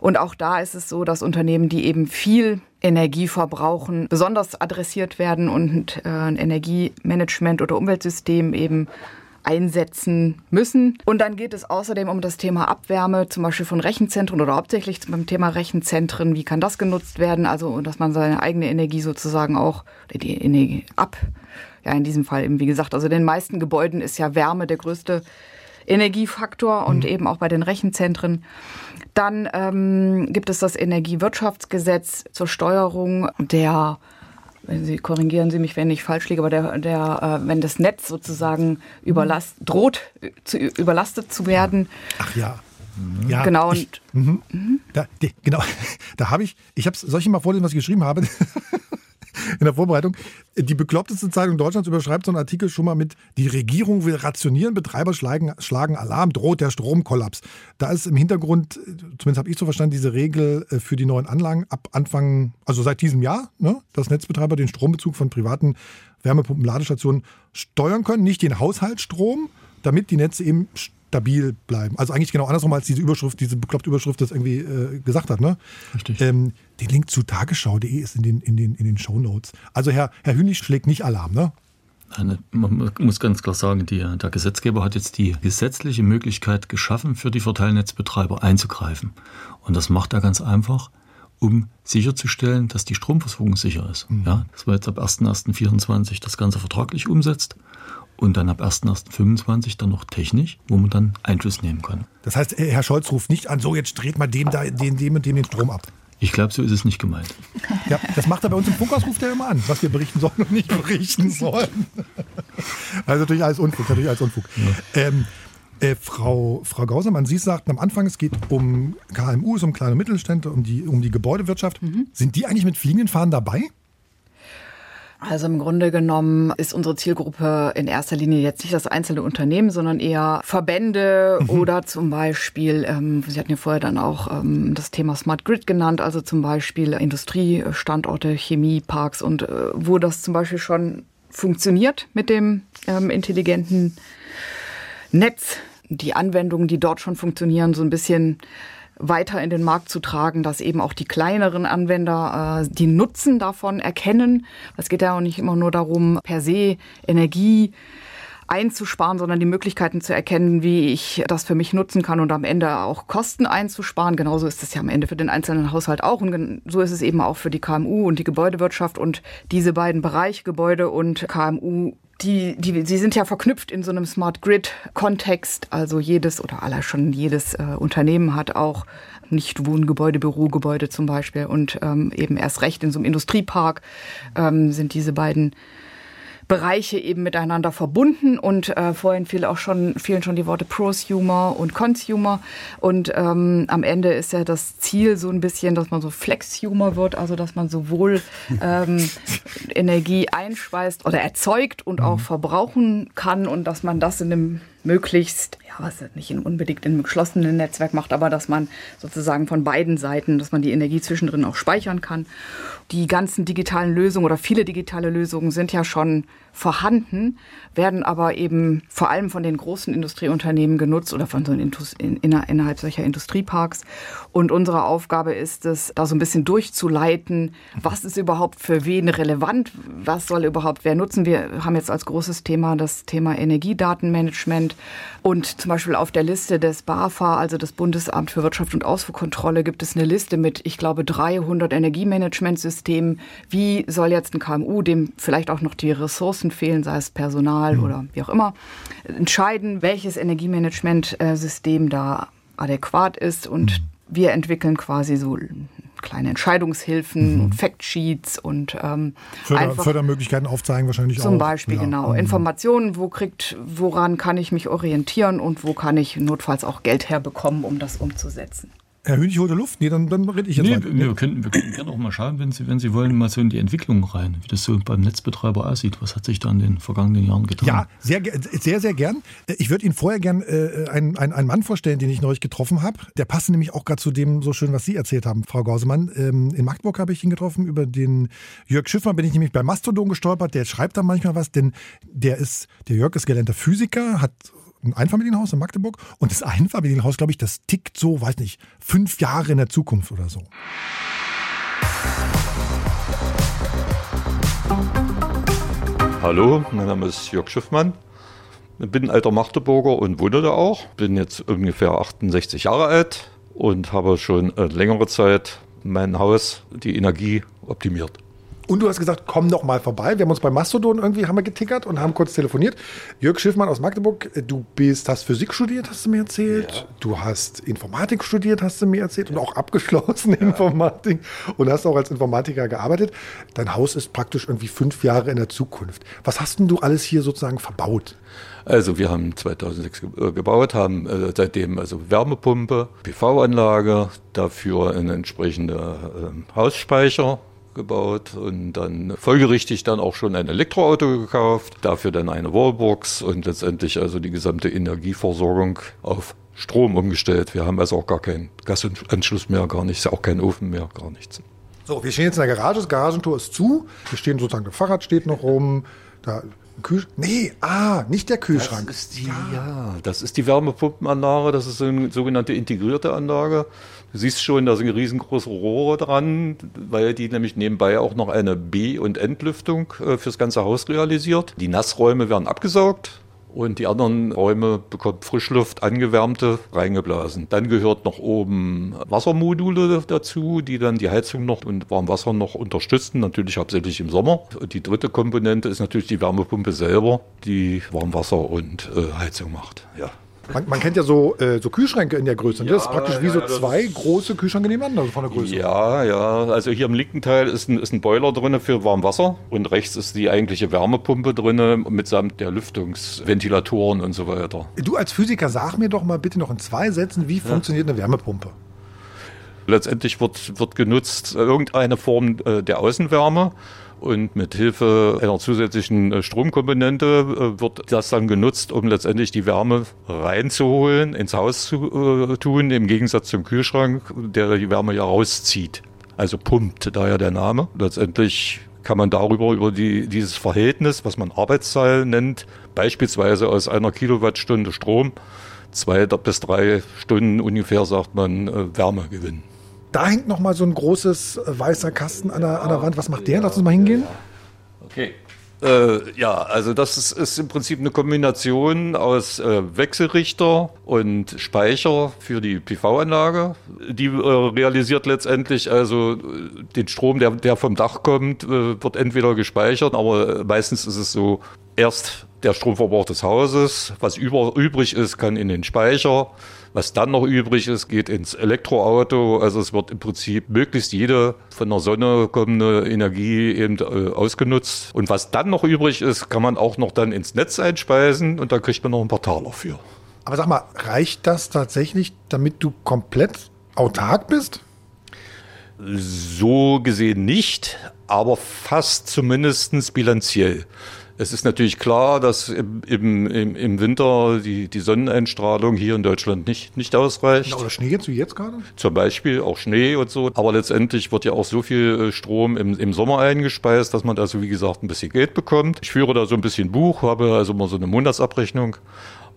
Und auch da ist es so, dass Unternehmen, die eben viel Energie verbrauchen, besonders adressiert werden und äh, ein Energiemanagement oder Umweltsystem eben einsetzen müssen. Und dann geht es außerdem um das Thema Abwärme, zum Beispiel von Rechenzentren oder hauptsächlich beim Thema Rechenzentren. Wie kann das genutzt werden? Also, dass man seine eigene Energie sozusagen auch, die Energie ab, ja, in diesem Fall eben, wie gesagt, also in den meisten Gebäuden ist ja Wärme der größte Energiefaktor und mhm. eben auch bei den Rechenzentren. Dann ähm, gibt es das Energiewirtschaftsgesetz zur Steuerung der wenn Sie korrigieren Sie mich, wenn ich falsch liege, aber der, der, äh, wenn das Netz sozusagen überlast, droht, zu, überlastet zu werden. Ach ja. Ja, genau. Ich, mhm. Mhm. Da, genau, da habe ich, ich habe es, soll ich mal vorlesen, was ich geschrieben habe? in der Vorbereitung. Die bekloppteste Zeitung Deutschlands überschreibt so einen Artikel schon mal mit, die Regierung will rationieren, Betreiber schlagen, schlagen Alarm, droht der Stromkollaps. Da ist im Hintergrund, zumindest habe ich so verstanden, diese Regel äh, für die neuen Anlagen ab Anfang, also seit diesem Jahr, ne, dass Netzbetreiber den Strombezug von privaten Wärmepumpen-Ladestationen steuern können, nicht den Haushaltsstrom, damit die Netze eben stabil bleiben. Also eigentlich genau andersrum, als diese Überschrift, diese bekloppte Überschrift das irgendwie äh, gesagt hat. Ne? Richtig. Ähm, den Link zu tagesschau.de ist in den, in den, in den Shownotes. Also Herr, Herr Hünig schlägt nicht Alarm, ne? Nein, man muss ganz klar sagen, die, der Gesetzgeber hat jetzt die gesetzliche Möglichkeit geschaffen, für die Verteilnetzbetreiber einzugreifen. Und das macht er ganz einfach, um sicherzustellen, dass die Stromversorgung sicher ist. Mhm. Ja, dass man jetzt ab 1.1.24 das Ganze vertraglich umsetzt und dann ab 1.1.25 dann noch technisch, wo man dann Einfluss nehmen kann. Das heißt, Herr Scholz ruft nicht an, so jetzt dreht mal dem, da, dem, dem und dem den Strom ab. Ich glaube, so ist es nicht gemeint. Ja, das macht er bei uns im Funkhaus, ruft er immer an, was wir berichten sollen und nicht berichten sollen. Also natürlich alles Unfug, natürlich alles Unfug. Ja. Ähm, äh, Frau, Frau Gausermann, Sie sagten am Anfang, es geht um KMUs, um kleine Mittelstände, um die, um die Gebäudewirtschaft. Mhm. Sind die eigentlich mit fliegenden Fahnen dabei? Also im Grunde genommen ist unsere Zielgruppe in erster Linie jetzt nicht das einzelne Unternehmen, sondern eher Verbände mhm. oder zum Beispiel, ähm, Sie hatten ja vorher dann auch ähm, das Thema Smart Grid genannt, also zum Beispiel Industriestandorte, Chemieparks und äh, wo das zum Beispiel schon funktioniert mit dem ähm, intelligenten Netz, die Anwendungen, die dort schon funktionieren, so ein bisschen weiter in den Markt zu tragen, dass eben auch die kleineren Anwender äh, die Nutzen davon erkennen. Es geht ja auch nicht immer nur darum, per se Energie einzusparen, sondern die Möglichkeiten zu erkennen, wie ich das für mich nutzen kann und am Ende auch Kosten einzusparen. Genauso ist es ja am Ende für den einzelnen Haushalt auch und so ist es eben auch für die KMU und die Gebäudewirtschaft und diese beiden Bereiche Gebäude und KMU die, die, sie sind ja verknüpft in so einem Smart Grid-Kontext. Also jedes oder aller schon jedes äh, Unternehmen hat auch nicht Wohngebäude, Bürogebäude zum Beispiel. Und ähm, eben erst recht in so einem Industriepark ähm, sind diese beiden Bereiche eben miteinander verbunden und äh, vorhin fiel auch schon, fielen schon die Worte Prosumer und Consumer und ähm, am Ende ist ja das Ziel so ein bisschen, dass man so Flexhumer wird, also dass man sowohl ähm, Energie einspeist oder erzeugt und auch mhm. verbrauchen kann und dass man das in einem möglichst, was nicht unbedingt in einem geschlossenen Netzwerk macht, aber dass man sozusagen von beiden Seiten, dass man die Energie zwischendrin auch speichern kann. Die ganzen digitalen Lösungen oder viele digitale Lösungen sind ja schon vorhanden, werden aber eben vor allem von den großen Industrieunternehmen genutzt oder von so in, innerhalb solcher Industrieparks. Und unsere Aufgabe ist es, da so ein bisschen durchzuleiten, was ist überhaupt für wen relevant, was soll überhaupt wer nutzen. Wir haben jetzt als großes Thema das Thema Energiedatenmanagement und zum Beispiel auf der Liste des BAFA, also des Bundesamt für Wirtschaft und Ausfuhrkontrolle, gibt es eine Liste mit, ich glaube, 300 Energiemanagementsystemen. Wie soll jetzt ein KMU, dem vielleicht auch noch die Ressourcen fehlen, sei es Personal mhm. oder wie auch immer, entscheiden, welches Energiemanagementsystem da adäquat ist und mhm. wir entwickeln quasi so kleine Entscheidungshilfen mhm. Factsheets und ähm, Förder, Fördermöglichkeiten aufzeigen wahrscheinlich zum auch. Zum Beispiel, ja. genau. Mhm. Informationen, wo kriegt, woran kann ich mich orientieren und wo kann ich notfalls auch Geld herbekommen, um das umzusetzen. Herr Hünig holt Luft? Nee, dann, dann rede ich jetzt nee, weiter. Nee, wir können, wir können gerne auch mal schauen, wenn Sie, wenn Sie wollen, mal so in die Entwicklung rein, wie das so beim Netzbetreiber aussieht. Was hat sich da in den vergangenen Jahren getan? Ja, sehr, sehr, sehr gern. Ich würde Ihnen vorher gern äh, einen, einen, einen Mann vorstellen, den ich neulich getroffen habe. Der passte nämlich auch gerade zu dem so schön, was Sie erzählt haben, Frau Gausemann. Ähm, in Magdeburg habe ich ihn getroffen. Über den Jörg Schiffmann bin ich nämlich bei Mastodon gestolpert. Der schreibt da manchmal was, denn der ist, der Jörg ist gelernter Physiker, hat ein Einfamilienhaus in Magdeburg und das Einfamilienhaus, glaube ich, das tickt so, weiß nicht, fünf Jahre in der Zukunft oder so. Hallo, mein Name ist Jörg Schiffmann. Ich bin alter Magdeburger und wohne da auch. Bin jetzt ungefähr 68 Jahre alt und habe schon längere Zeit mein Haus die Energie optimiert. Und du hast gesagt, komm doch mal vorbei. Wir haben uns bei Mastodon irgendwie haben wir getickert und haben kurz telefoniert. Jörg Schiffmann aus Magdeburg, du bist, hast Physik studiert, hast du mir erzählt. Ja. Du hast Informatik studiert, hast du mir erzählt. Und auch abgeschlossen ja. Informatik. Und hast auch als Informatiker gearbeitet. Dein Haus ist praktisch irgendwie fünf Jahre in der Zukunft. Was hast denn du alles hier sozusagen verbaut? Also wir haben 2006 äh, gebaut, haben äh, seitdem also Wärmepumpe, PV-Anlage, dafür eine entsprechende äh, Hausspeicher gebaut und dann folgerichtig dann auch schon ein Elektroauto gekauft, dafür dann eine Wallbox und letztendlich also die gesamte Energieversorgung auf Strom umgestellt. Wir haben also auch gar keinen Gasanschluss mehr, gar nichts, auch keinen Ofen mehr, gar nichts. So, wir stehen jetzt in der Garage, das Garagentor ist zu. Wir stehen sozusagen, das Fahrrad steht noch rum. Da Kühl nee, ah, nicht der Kühlschrank. Das ist die, ja. ja. das ist die Wärmepumpenanlage, das ist eine sogenannte integrierte Anlage. Du siehst schon, da sind riesengroße Rohre dran, weil die nämlich nebenbei auch noch eine B- und Entlüftung äh, fürs ganze Haus realisiert. Die Nassräume werden abgesaugt und die anderen Räume bekommen Frischluft, angewärmte, reingeblasen. Dann gehört noch oben Wassermodule dazu, die dann die Heizung noch und Warmwasser noch unterstützen, natürlich hauptsächlich im Sommer. Und die dritte Komponente ist natürlich die Wärmepumpe selber, die Warmwasser und äh, Heizung macht. Ja. Man, man, kennt ja so, äh, so Kühlschränke in der Größe. Ja, das ist praktisch wie so zwei große Kühlschränke nebeneinander also von der Größe. Ja, ja. Also hier im linken Teil ist ein, ist ein Boiler drin für Warmwasser und rechts ist die eigentliche Wärmepumpe drin mitsamt der Lüftungsventilatoren und so weiter. Du als Physiker sag mir doch mal bitte noch in zwei Sätzen, wie ja. funktioniert eine Wärmepumpe? Letztendlich wird, wird genutzt irgendeine Form äh, der Außenwärme und mit Hilfe einer zusätzlichen äh, Stromkomponente äh, wird das dann genutzt, um letztendlich die Wärme reinzuholen, ins Haus zu äh, tun, im Gegensatz zum Kühlschrank, der die Wärme ja rauszieht. Also pumpt, daher der Name. Letztendlich kann man darüber, über die, dieses Verhältnis, was man Arbeitszahl nennt, beispielsweise aus einer Kilowattstunde Strom, zwei bis drei Stunden ungefähr, sagt man, Wärme gewinnen. Da hängt noch mal so ein großes äh, weißer Kasten an der, an der Wand. Was macht der? Lass uns mal hingehen. Okay. Äh, ja, also das ist, ist, im Prinzip eine Kombination aus äh, Wechselrichter und Speicher für die PV-Anlage. Die äh, realisiert letztendlich also äh, den Strom, der, der vom Dach kommt, äh, wird entweder gespeichert, aber meistens ist es so, erst der Stromverbrauch des Hauses, was über, übrig ist, kann in den Speicher was dann noch übrig ist, geht ins Elektroauto. Also es wird im Prinzip möglichst jede von der Sonne kommende Energie eben äh, ausgenutzt. Und was dann noch übrig ist, kann man auch noch dann ins Netz einspeisen und da kriegt man noch ein paar Taler für. Aber sag mal, reicht das tatsächlich, damit du komplett autark bist? So gesehen nicht, aber fast zumindest bilanziell. Es ist natürlich klar, dass im, im, im Winter die, die Sonneneinstrahlung hier in Deutschland nicht, nicht ausreicht. Oder Schnee jetzt wie jetzt gerade? Zum Beispiel auch Schnee und so. Aber letztendlich wird ja auch so viel äh, Strom im, im Sommer eingespeist, dass man also, wie gesagt, ein bisschen Geld bekommt. Ich führe da so ein bisschen Buch, habe also mal so eine Monatsabrechnung.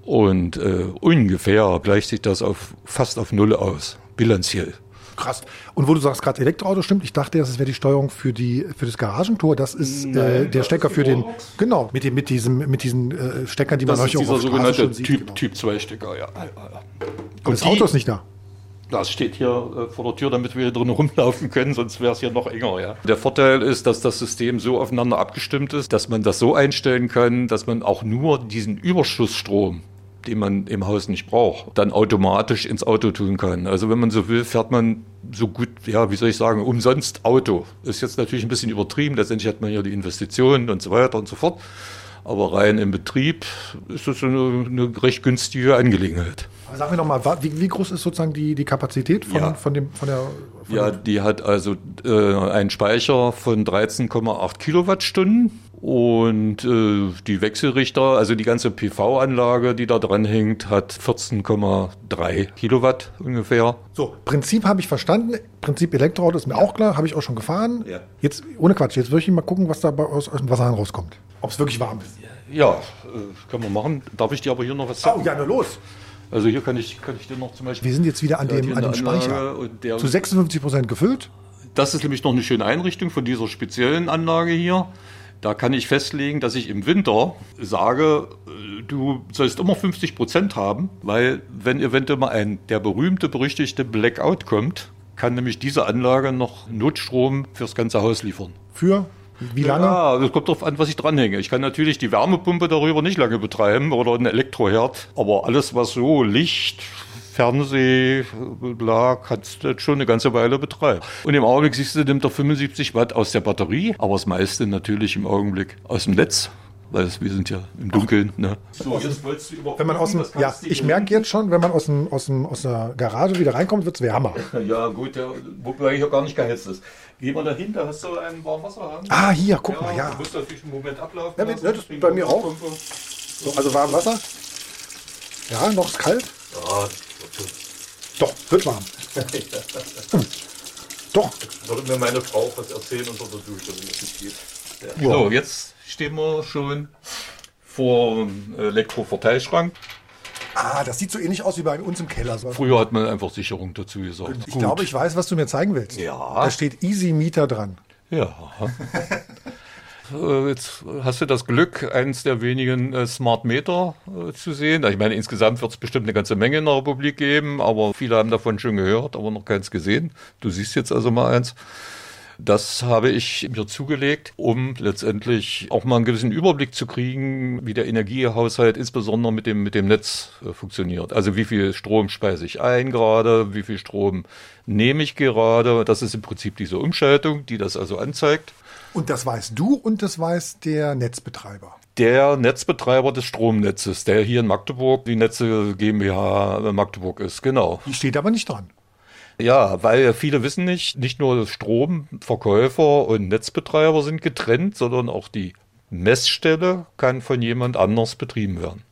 Und äh, ungefähr gleicht sich das auf fast auf Null aus, bilanziell. Krass. Und wo du sagst gerade Elektroauto, stimmt, ich dachte, das wäre die Steuerung für, die, für das Garagentor. Das ist Nein, äh, der Stecker für den. Genau, mit, dem, mit, diesem, mit diesen äh, Steckern, die das man euch auch auf sogenannte schon sieht. Typ, genau. typ 2 Stecker, ja. Und das die, Auto ist nicht da. Das steht hier äh, vor der Tür, damit wir hier drin rumlaufen können, sonst wäre es hier noch enger. Ja. Der Vorteil ist, dass das System so aufeinander abgestimmt ist, dass man das so einstellen kann, dass man auch nur diesen Überschussstrom, den man im Haus nicht braucht, dann automatisch ins Auto tun kann. Also wenn man so will, fährt man so gut, ja, wie soll ich sagen, umsonst Auto. Ist jetzt natürlich ein bisschen übertrieben, letztendlich hat man ja die Investitionen und so weiter und so fort. Aber rein im Betrieb ist das eine, eine recht günstige Angelegenheit. Sag mir nochmal, wie, wie groß ist sozusagen die, die Kapazität von, ja. von, dem, von der. Von ja, die hat also äh, einen Speicher von 13,8 Kilowattstunden und äh, die Wechselrichter, also die ganze PV-Anlage, die da dran hängt, hat 14,3 Kilowatt ungefähr. So, Prinzip habe ich verstanden. Prinzip Elektroauto ist mir auch klar, habe ich auch schon gefahren. Ja. Jetzt, ohne Quatsch, jetzt würde ich mal gucken, was da aus, aus dem Wasserhahn rauskommt. Ob es wirklich warm ist. Ja, äh, können wir machen. Darf ich dir aber hier noch was sagen? Oh, ja, na los. Also hier kann ich, kann ich dir noch zum Beispiel... Wir sind jetzt wieder an dem, an dem Speicher. Zu 56 Prozent gefüllt. Das ist nämlich noch eine schöne Einrichtung von dieser speziellen Anlage hier. Da kann ich festlegen, dass ich im Winter sage, äh, du sollst immer 50 Prozent haben, weil wenn eventuell mal ein, der berühmte, berüchtigte Blackout kommt, kann nämlich diese Anlage noch Notstrom fürs ganze Haus liefern. Für? Wie lange? Ja, das kommt darauf an, was ich dranhänge. Ich kann natürlich die Wärmepumpe darüber nicht lange betreiben oder einen Elektroherd, aber alles, was so Licht, Fernseh, bla, kannst du schon eine ganze Weile betreiben. Und im Augenblick siehst du, nimmt er 75 Watt aus der Batterie, aber das meiste natürlich im Augenblick aus dem Netz weil wir sind ja im Dunkeln. Ne? So, jetzt wolltest du über. Wenn man aus dem, ja, ich merke jetzt schon, wenn man aus, dem, aus, dem, aus der Garage wieder reinkommt, wird es wärmer. Ja, gut, ja, wobei hier gar nicht geheizt ist. Geh mal dahin, da hast du einen warmen Wasserhahn. Ah, hier, guck ja, mal, ja. Du musst natürlich einen Moment ablaufen. Ja, das ist bei mir auch. So, also warm Wasser. Ja, noch ist kalt. Ja, doch, wird warm. Doch. Würde mir meine Frau was erzählen unter der Dusche, wie es nicht geht. Ja. So, jetzt stehen wir schon vor dem Elektroverteilschrank. Ah, das sieht so ähnlich aus wie bei uns im Keller. Früher hat man einfach Sicherung dazu gesagt. Ich Gut. glaube, ich weiß, was du mir zeigen willst. Ja. Da steht Easy Meter dran. Ja. Äh, jetzt hast du das Glück, eines der wenigen äh, Smart Meter äh, zu sehen. Ich meine, insgesamt wird es bestimmt eine ganze Menge in der Republik geben, aber viele haben davon schon gehört, aber noch keins gesehen. Du siehst jetzt also mal eins. Das habe ich mir zugelegt, um letztendlich auch mal einen gewissen Überblick zu kriegen, wie der Energiehaushalt insbesondere mit dem, mit dem Netz funktioniert. Also wie viel Strom speise ich ein gerade, wie viel Strom nehme ich gerade. Das ist im Prinzip diese Umschaltung, die das also anzeigt. Und das weißt du und das weiß der Netzbetreiber. Der Netzbetreiber des Stromnetzes, der hier in Magdeburg die Netze GmbH Magdeburg ist, genau. Die steht aber nicht dran. Ja, weil viele wissen nicht, nicht nur Stromverkäufer und Netzbetreiber sind getrennt, sondern auch die Messstelle kann von jemand anders betrieben werden.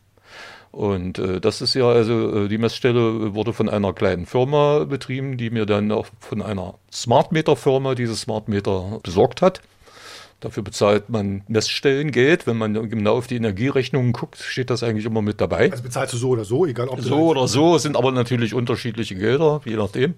Und äh, das ist ja, also äh, die Messstelle wurde von einer kleinen Firma betrieben, die mir dann auch von einer Smart Meter Firma diese Smart Meter besorgt hat. Dafür bezahlt man Messstellengeld. Wenn man genau auf die Energierechnungen guckt, steht das eigentlich immer mit dabei. Also bezahlst du so oder so, egal ob So oder so, sind aber natürlich unterschiedliche Gelder, je nachdem.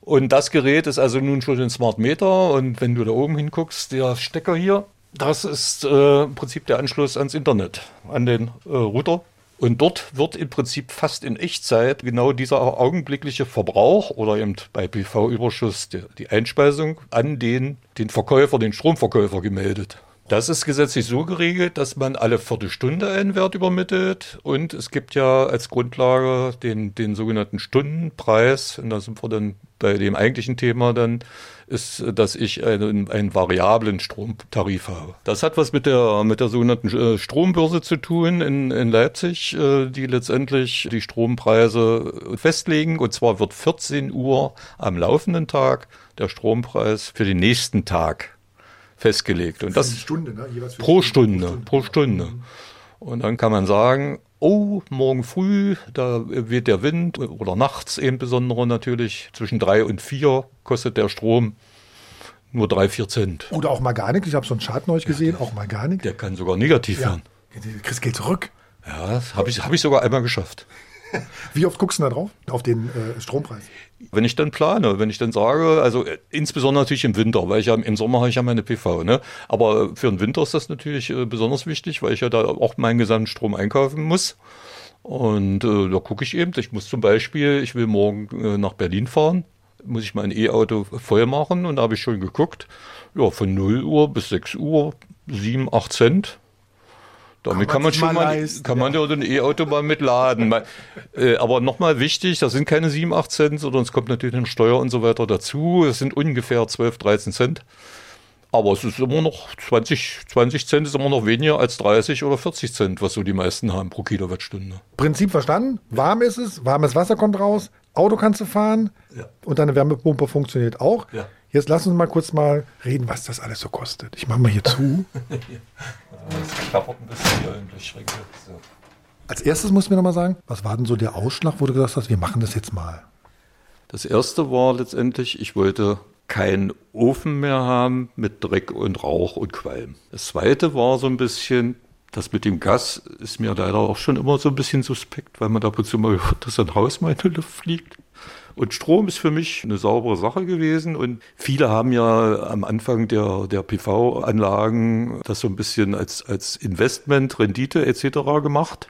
Und das Gerät ist also nun schon ein Smart Meter. Und wenn du da oben hinguckst, der Stecker hier, das ist äh, im Prinzip der Anschluss ans Internet, an den äh, Router. Und dort wird im Prinzip fast in Echtzeit genau dieser augenblickliche Verbrauch oder eben bei PV-Überschuss die, die Einspeisung an den, den Verkäufer, den Stromverkäufer gemeldet. Das ist gesetzlich so geregelt, dass man alle Viertelstunde einen Wert übermittelt und es gibt ja als Grundlage den, den sogenannten Stundenpreis und da sind wir dann bei dem eigentlichen Thema dann ist, dass ich einen, einen variablen Stromtarif habe. Das hat was mit der, mit der sogenannten äh, Strombörse zu tun in, in Leipzig, äh, die letztendlich die Strompreise festlegen. Und zwar wird 14 Uhr am laufenden Tag der Strompreis für den nächsten Tag festgelegt. Und das Stunde, ne? Jeweils pro Stunde, Stunde, pro Stunde. Und dann kann man sagen, oh, morgen früh, da weht der Wind oder nachts eben besonders natürlich, zwischen drei und vier kostet der Strom nur drei, vier Cent. Oder auch mal gar nichts. Ich habe so einen Chart neulich gesehen, ja, auch mal gar nichts. Der kann sogar negativ ja. werden. Du kriegst Geld zurück. Ja, das habe ich, hab ich sogar einmal geschafft. Wie oft guckst du da drauf? Auf den äh, Strompreis? Wenn ich dann plane, wenn ich dann sage, also äh, insbesondere natürlich im Winter, weil ich ja im Sommer habe ich ja meine PV, ne? Aber für den Winter ist das natürlich äh, besonders wichtig, weil ich ja da auch meinen gesamten Strom einkaufen muss. Und äh, da gucke ich eben, ich muss zum Beispiel, ich will morgen äh, nach Berlin fahren, muss ich mein E-Auto voll machen und da habe ich schon geguckt, ja, von 0 Uhr bis 6 Uhr 7, 8 Cent damit kann man, kann man schon mal, leisten, kann man ja ein E-Auto mal mitladen. äh, aber nochmal wichtig, das sind keine 7, 8 Cent, sondern es kommt natürlich eine Steuer und so weiter dazu. Es sind ungefähr 12, 13 Cent. Aber es ist immer noch 20, 20 Cent ist immer noch weniger als 30 oder 40 Cent, was so die meisten haben pro Kilowattstunde. Prinzip verstanden. Warm ist es, warmes Wasser kommt raus, Auto kannst du fahren ja. und deine Wärmepumpe funktioniert auch. Ja. Jetzt lass uns mal kurz mal reden, was das alles so kostet. Ich mache mal hier zu. Es klappert ein bisschen hier im Lichtschränke. So. Als erstes musst du mir noch mal sagen, was war denn so der Ausschlag, wo du gesagt hast, wir machen das jetzt mal? Das erste war letztendlich, ich wollte keinen Ofen mehr haben mit Dreck und Rauch und Qualm. Das zweite war so ein bisschen, das mit dem Gas ist mir leider auch schon immer so ein bisschen suspekt, weil man da ab und zu mal hört, dass ein Haus mal in die Luft fliegt. Und Strom ist für mich eine saubere Sache gewesen. Und viele haben ja am Anfang der, der PV-Anlagen das so ein bisschen als, als Investment, Rendite etc. gemacht.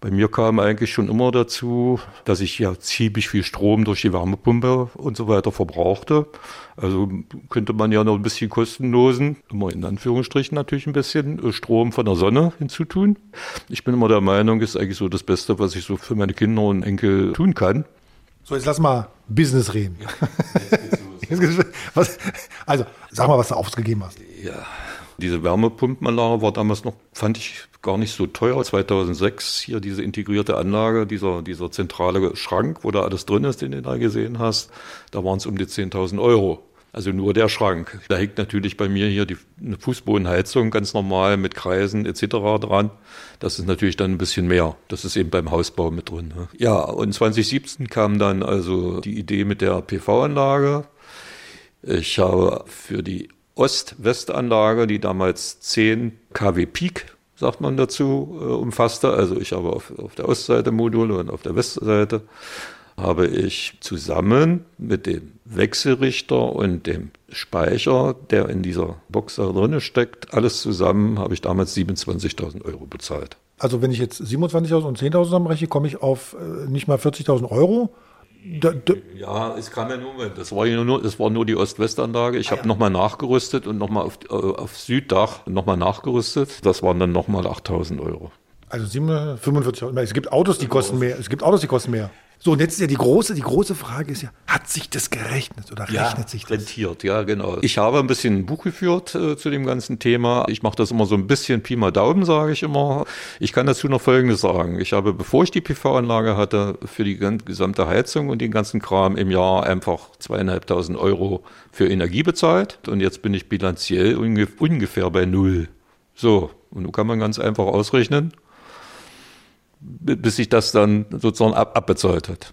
Bei mir kam eigentlich schon immer dazu, dass ich ja ziemlich viel Strom durch die Wärmepumpe und so weiter verbrauchte. Also könnte man ja noch ein bisschen kostenlosen, immer in Anführungsstrichen natürlich ein bisschen äh, Strom von der Sonne hinzutun. Ich bin immer der Meinung, ist eigentlich so das Beste, was ich so für meine Kinder und Enkel tun kann. So, jetzt lass mal Business reden. Ja, was, also, sag mal, was du ausgegeben hast. Ja, Diese Wärmepumpenanlage war damals noch, fand ich gar nicht so teuer. 2006 hier diese integrierte Anlage, dieser, dieser zentrale Schrank, wo da alles drin ist, den du da gesehen hast, da waren es um die 10.000 Euro. Also nur der Schrank. Da hängt natürlich bei mir hier die eine Fußbodenheizung ganz normal mit Kreisen etc. dran. Das ist natürlich dann ein bisschen mehr. Das ist eben beim Hausbau mit drin. Ne? Ja, und 2017 kam dann also die Idee mit der PV-Anlage. Ich habe für die Ost-West-Anlage, die damals 10 kW Peak, sagt man dazu, äh, umfasste. Also ich habe auf, auf der Ostseite Module und auf der Westseite habe ich zusammen mit dem Wechselrichter und dem Speicher, der in dieser Box da drin steckt, alles zusammen habe ich damals 27.000 Euro bezahlt. Also wenn ich jetzt 27.000 und 10.000 zusammenrechne, komme ich auf äh, nicht mal 40.000 Euro. Da ja, es kam ja nur, das war ja nur, das war nur die Ost-West-Anlage. Ich ah, habe ja. nochmal nachgerüstet und nochmal auf, äh, auf Süddach nochmal nachgerüstet. Das waren dann nochmal 8000 Euro. Also 45 Es gibt Autos, die kosten mehr. Es gibt Autos, die kosten mehr. So, und jetzt ist ja die große, die große Frage ist ja, hat sich das gerechnet oder ja, rechnet sich das? Rentiert, ja, genau. Ich habe ein bisschen ein Buch geführt äh, zu dem ganzen Thema. Ich mache das immer so ein bisschen Pi mal Daumen, sage ich immer. Ich kann dazu noch Folgendes sagen. Ich habe, bevor ich die PV-Anlage hatte, für die gesamte Heizung und den ganzen Kram im Jahr einfach zweieinhalbtausend Euro für Energie bezahlt. Und jetzt bin ich bilanziell ungefähr bei null. So, und nun kann man ganz einfach ausrechnen, bis sich das dann sozusagen ab, abbezahlt hat.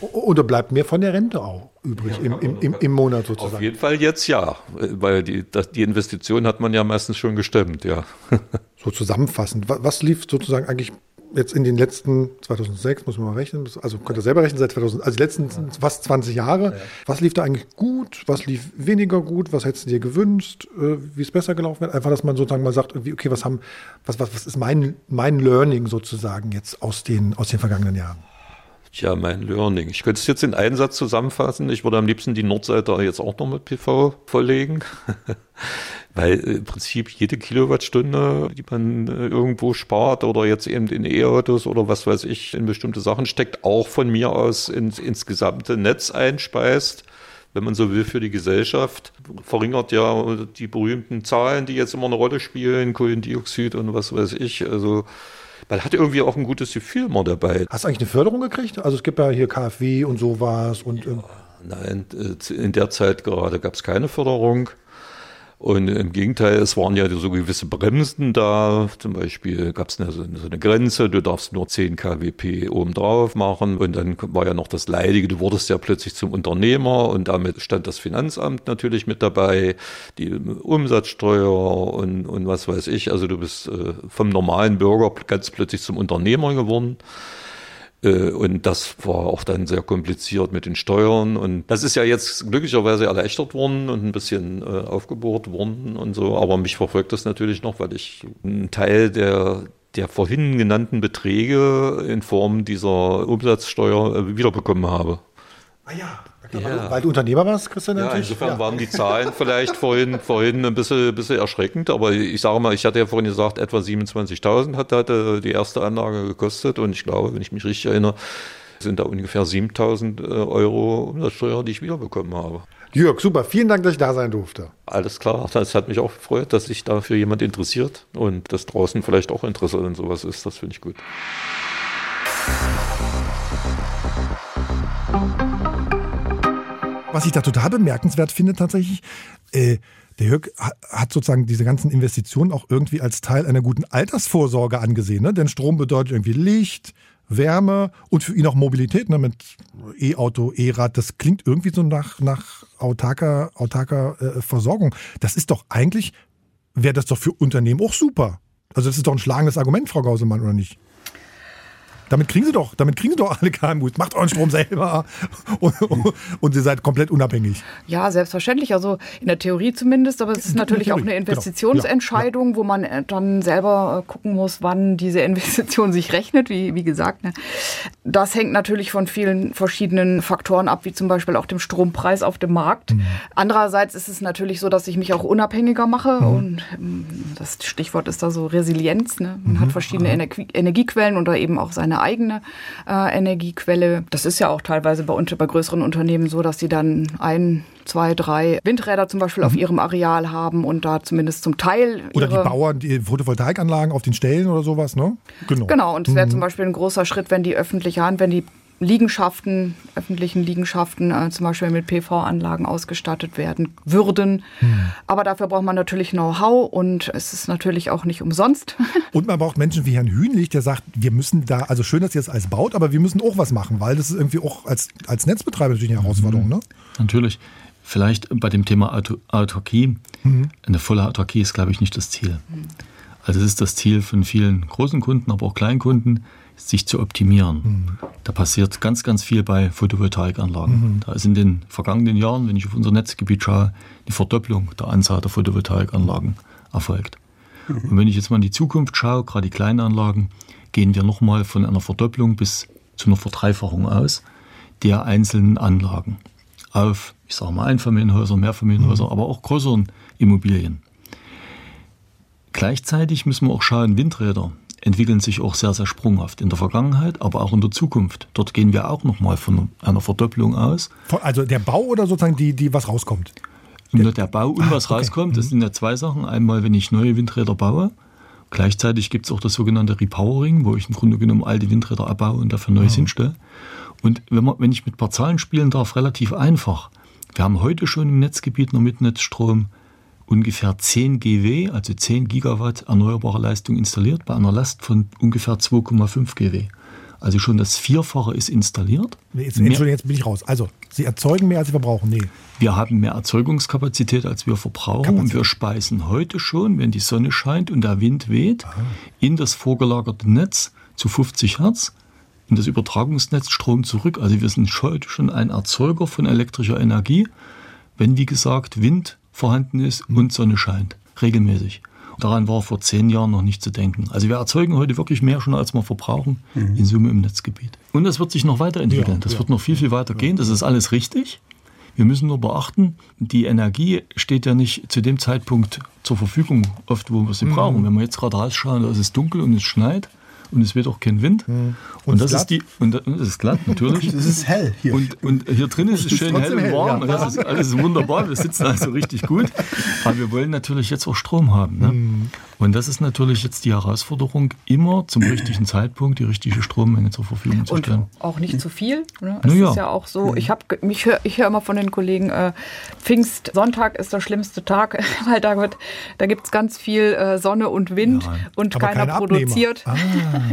Oder bleibt mehr von der Rente auch übrig im, im, im, im, Monat sozusagen? Auf jeden Fall jetzt ja, weil die, das, die Investition hat man ja meistens schon gestemmt, ja. So zusammenfassend, was lief sozusagen eigentlich jetzt in den letzten 2006, muss man mal rechnen, also könnt ihr selber rechnen, seit 2000, also die letzten fast 20 Jahre. Was lief da eigentlich gut? Was lief weniger gut? Was hättest du dir gewünscht? Äh, wie es besser gelaufen wäre? Einfach, dass man sozusagen mal sagt, okay, was haben, was, was, was ist mein, mein Learning sozusagen jetzt aus den, aus den vergangenen Jahren? Tja, mein Learning. Ich könnte es jetzt in einen Satz zusammenfassen. Ich würde am liebsten die Nordseite jetzt auch noch mit PV verlegen. Weil im Prinzip jede Kilowattstunde, die man äh, irgendwo spart oder jetzt eben in E-Autos oder was weiß ich, in bestimmte Sachen steckt, auch von mir aus ins, ins gesamte Netz einspeist wenn man so will, für die Gesellschaft. Verringert ja die berühmten Zahlen, die jetzt immer eine Rolle spielen, Kohlendioxid und was weiß ich. Also man hat irgendwie auch ein gutes Gefühl immer dabei. Hast du eigentlich eine Förderung gekriegt? Also es gibt ja hier KfW und sowas und. Ja, nein, äh, in der Zeit gerade gab es keine Förderung. Und im Gegenteil, es waren ja so gewisse Bremsen da. Zum Beispiel gab es eine, so eine Grenze, du darfst nur 10 kWp obendrauf machen. Und dann war ja noch das Leidige, du wurdest ja plötzlich zum Unternehmer und damit stand das Finanzamt natürlich mit dabei, die Umsatzsteuer und, und was weiß ich. Also du bist äh, vom normalen Bürger ganz plötzlich zum Unternehmer geworden. Äh, und das war auch dann sehr kompliziert mit den Steuern. Und das ist ja jetzt glücklicherweise erleichtert worden und ein bisschen äh, aufgebohrt worden und so. Aber mich verfolgt das natürlich noch, weil ich einen Teil der, der vorhin genannten Beträge in Form dieser Umsatzsteuer äh, wiederbekommen habe. Ah ja. Ja. Weil du Unternehmer warst, Christian? Ja, insofern ja. waren die Zahlen vielleicht vorhin, vorhin ein bisschen, bisschen erschreckend, aber ich sage mal, ich hatte ja vorhin gesagt, etwa 27.000 hat, hatte die erste Anlage gekostet und ich glaube, wenn ich mich richtig erinnere, sind da ungefähr 7.000 äh, Euro Umsatzsteuer, die ich wiederbekommen habe. Jörg, super, vielen Dank, dass ich da sein durfte. Alles klar, das hat mich auch gefreut, dass sich dafür jemand interessiert und dass draußen vielleicht auch Interesse an sowas ist, das finde ich gut. Was ich da total bemerkenswert finde tatsächlich, äh, der Jörg hat sozusagen diese ganzen Investitionen auch irgendwie als Teil einer guten Altersvorsorge angesehen. Ne? Denn Strom bedeutet irgendwie Licht, Wärme und für ihn auch Mobilität ne? mit E-Auto, E-Rad. Das klingt irgendwie so nach, nach autarker, autarker äh, Versorgung. Das ist doch eigentlich, wäre das doch für Unternehmen auch super. Also das ist doch ein schlagendes Argument, Frau Gausemann, oder nicht? Damit kriegen sie doch, damit kriegen sie doch alle KMUs. Macht euren Strom selber und, und, ihr seid komplett unabhängig. Ja, selbstverständlich. Also in der Theorie zumindest, aber es ist natürlich auch eine. Investitionsentscheidung, genau. ja, wo man äh, dann selber äh, gucken muss, wann diese Investition sich rechnet, wie, wie gesagt. Ne. Das hängt natürlich von vielen verschiedenen Faktoren ab, wie zum Beispiel auch dem Strompreis auf dem Markt. Mhm. Andererseits ist es natürlich so, dass ich mich auch unabhängiger mache mhm. und ähm, das Stichwort ist da so Resilienz. Ne? Man mhm. hat verschiedene Energie Energiequellen oder eben auch seine eine eigene äh, Energiequelle. Das ist ja auch teilweise bei, bei größeren Unternehmen so, dass sie dann ein, zwei, drei Windräder zum Beispiel mhm. auf ihrem Areal haben und da zumindest zum Teil. Oder die Bauern, die Photovoltaikanlagen auf den Stellen oder sowas, ne? Genau. Genau, und es wäre mhm. zum Beispiel ein großer Schritt, wenn die öffentliche Hand, wenn die Liegenschaften, öffentlichen Liegenschaften äh, zum Beispiel mit PV-Anlagen ausgestattet werden würden. Hm. Aber dafür braucht man natürlich Know-how und es ist natürlich auch nicht umsonst. Und man braucht Menschen wie Herrn Hühnlich, der sagt, wir müssen da, also schön, dass ihr es alles baut, aber wir müssen auch was machen, weil das ist irgendwie auch als, als Netzbetreiber natürlich eine Herausforderung. Mhm. Ne? Natürlich. Vielleicht bei dem Thema Autarkie. Mhm. Eine volle Autarkie ist, glaube ich, nicht das Ziel. Mhm. Also es ist das Ziel von vielen großen Kunden, aber auch Kleinkunden, sich zu optimieren. Mhm. Da passiert ganz, ganz viel bei Photovoltaikanlagen. Mhm. Da ist in den vergangenen Jahren, wenn ich auf unser Netzgebiet schaue, die Verdopplung der Anzahl der Photovoltaikanlagen erfolgt. Mhm. Und wenn ich jetzt mal in die Zukunft schaue, gerade die kleinen Anlagen, gehen wir nochmal von einer Verdopplung bis zu einer Verdreifachung aus der einzelnen Anlagen auf, ich sage mal, Einfamilienhäuser, Mehrfamilienhäuser, mhm. aber auch größeren Immobilien. Gleichzeitig müssen wir auch schauen, Windräder entwickeln sich auch sehr, sehr sprunghaft in der Vergangenheit, aber auch in der Zukunft. Dort gehen wir auch nochmal von einer Verdopplung aus. Also der Bau oder sozusagen die, die was rauskommt? Der, der Bau und ah, was okay. rauskommt, das mhm. sind ja zwei Sachen. Einmal, wenn ich neue Windräder baue. Gleichzeitig gibt es auch das sogenannte Repowering, wo ich im Grunde genommen alte Windräder abbaue und dafür Neues mhm. hinstelle. Und wenn, man, wenn ich mit ein paar Zahlen spielen darf, relativ einfach. Wir haben heute schon im Netzgebiet noch Mitnetzstrom ungefähr 10 GW, also 10 Gigawatt erneuerbare Leistung installiert, bei einer Last von ungefähr 2,5 GW. Also schon das Vierfache ist installiert. Nee, jetzt, Entschuldigung, jetzt bin ich raus. Also, Sie erzeugen mehr, als Sie verbrauchen? Nee. Wir haben mehr Erzeugungskapazität, als wir verbrauchen. Kapazität. Und wir speisen heute schon, wenn die Sonne scheint und der Wind weht, Aha. in das vorgelagerte Netz zu 50 Hertz in das Übertragungsnetz Strom zurück. Also wir sind heute schon ein Erzeuger von elektrischer Energie, wenn, wie gesagt, Wind vorhanden ist und Sonne scheint, regelmäßig. Daran war vor zehn Jahren noch nicht zu denken. Also wir erzeugen heute wirklich mehr schon, als wir verbrauchen, mhm. in Summe im Netzgebiet. Und das wird sich noch weiterentwickeln. Ja, das ja. wird noch viel, viel weiter gehen. Das ist alles richtig. Wir müssen nur beachten, die Energie steht ja nicht zu dem Zeitpunkt zur Verfügung, oft wo wir sie mhm. brauchen. Wenn wir jetzt gerade rausschauen, da ist es dunkel und es schneit, und es wird auch kein Wind. Mhm. Und, und das glatt. ist die und das ist glatt natürlich. Es ist hell hier. Und, und hier drin ist es schön hell und warm. Hell, ja. Das ist alles wunderbar. Wir sitzen also richtig gut. Aber wir wollen natürlich jetzt auch Strom haben. Ne? Mhm. Und das ist natürlich jetzt die Herausforderung, immer zum richtigen Zeitpunkt die richtige Strommenge zur Verfügung zu stellen. Und auch nicht zu viel. Ne? Es ja. ist ja auch so. Ich habe mich hör, ich höre immer von den Kollegen, äh, Pfingstsonntag ist der schlimmste Tag, weil da wird, da gibt es ganz viel äh, Sonne und Wind ja, und keiner produziert. Ah.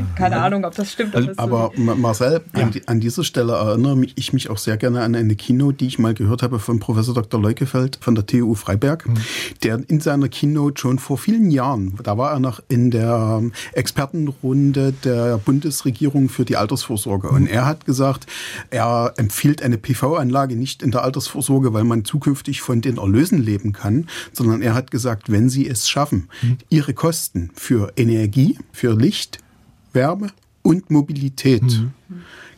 Keine Ahnung, ob das stimmt. Also, aber so Marcel, ja. an, an, dieser Stelle erinnere ich mich auch sehr gerne an eine Keynote, die ich mal gehört habe von Professor Dr. Leukefeld von der TU Freiberg, mhm. der in seiner Keynote schon vor vielen Jahren, da war er noch in der Expertenrunde der Bundesregierung für die Altersvorsorge. Mhm. Und er hat gesagt, er empfiehlt eine PV-Anlage nicht in der Altersvorsorge, weil man zukünftig von den Erlösen leben kann, sondern er hat gesagt, wenn Sie es schaffen, mhm. Ihre Kosten für Energie, für Licht, Wärme und Mobilität mhm.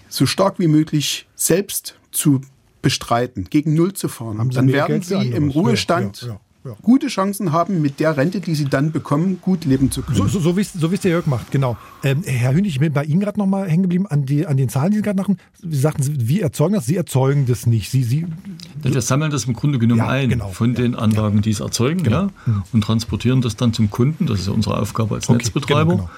so stark wie möglich selbst zu bestreiten, gegen Null zu fahren. Dann werden Sie im Ruhestand ja, ja, ja, gute Chancen haben, mit der Rente, die Sie dann bekommen, gut leben zu können. So, so, so wie so es der Jörg macht, genau. Ähm, Herr Hünig, ich bin bei Ihnen gerade noch mal hängen geblieben an, die, an den Zahlen, die Sie gerade machen. Sie sagten, Sie erzeugen das, Sie erzeugen das nicht. Sie, Sie, wir sammeln das im Grunde genommen ein genau. von den Anlagen, die es erzeugen genau. ja, und transportieren das dann zum Kunden. Das ist ja unsere Aufgabe als okay, Netzbetreiber. Genau, genau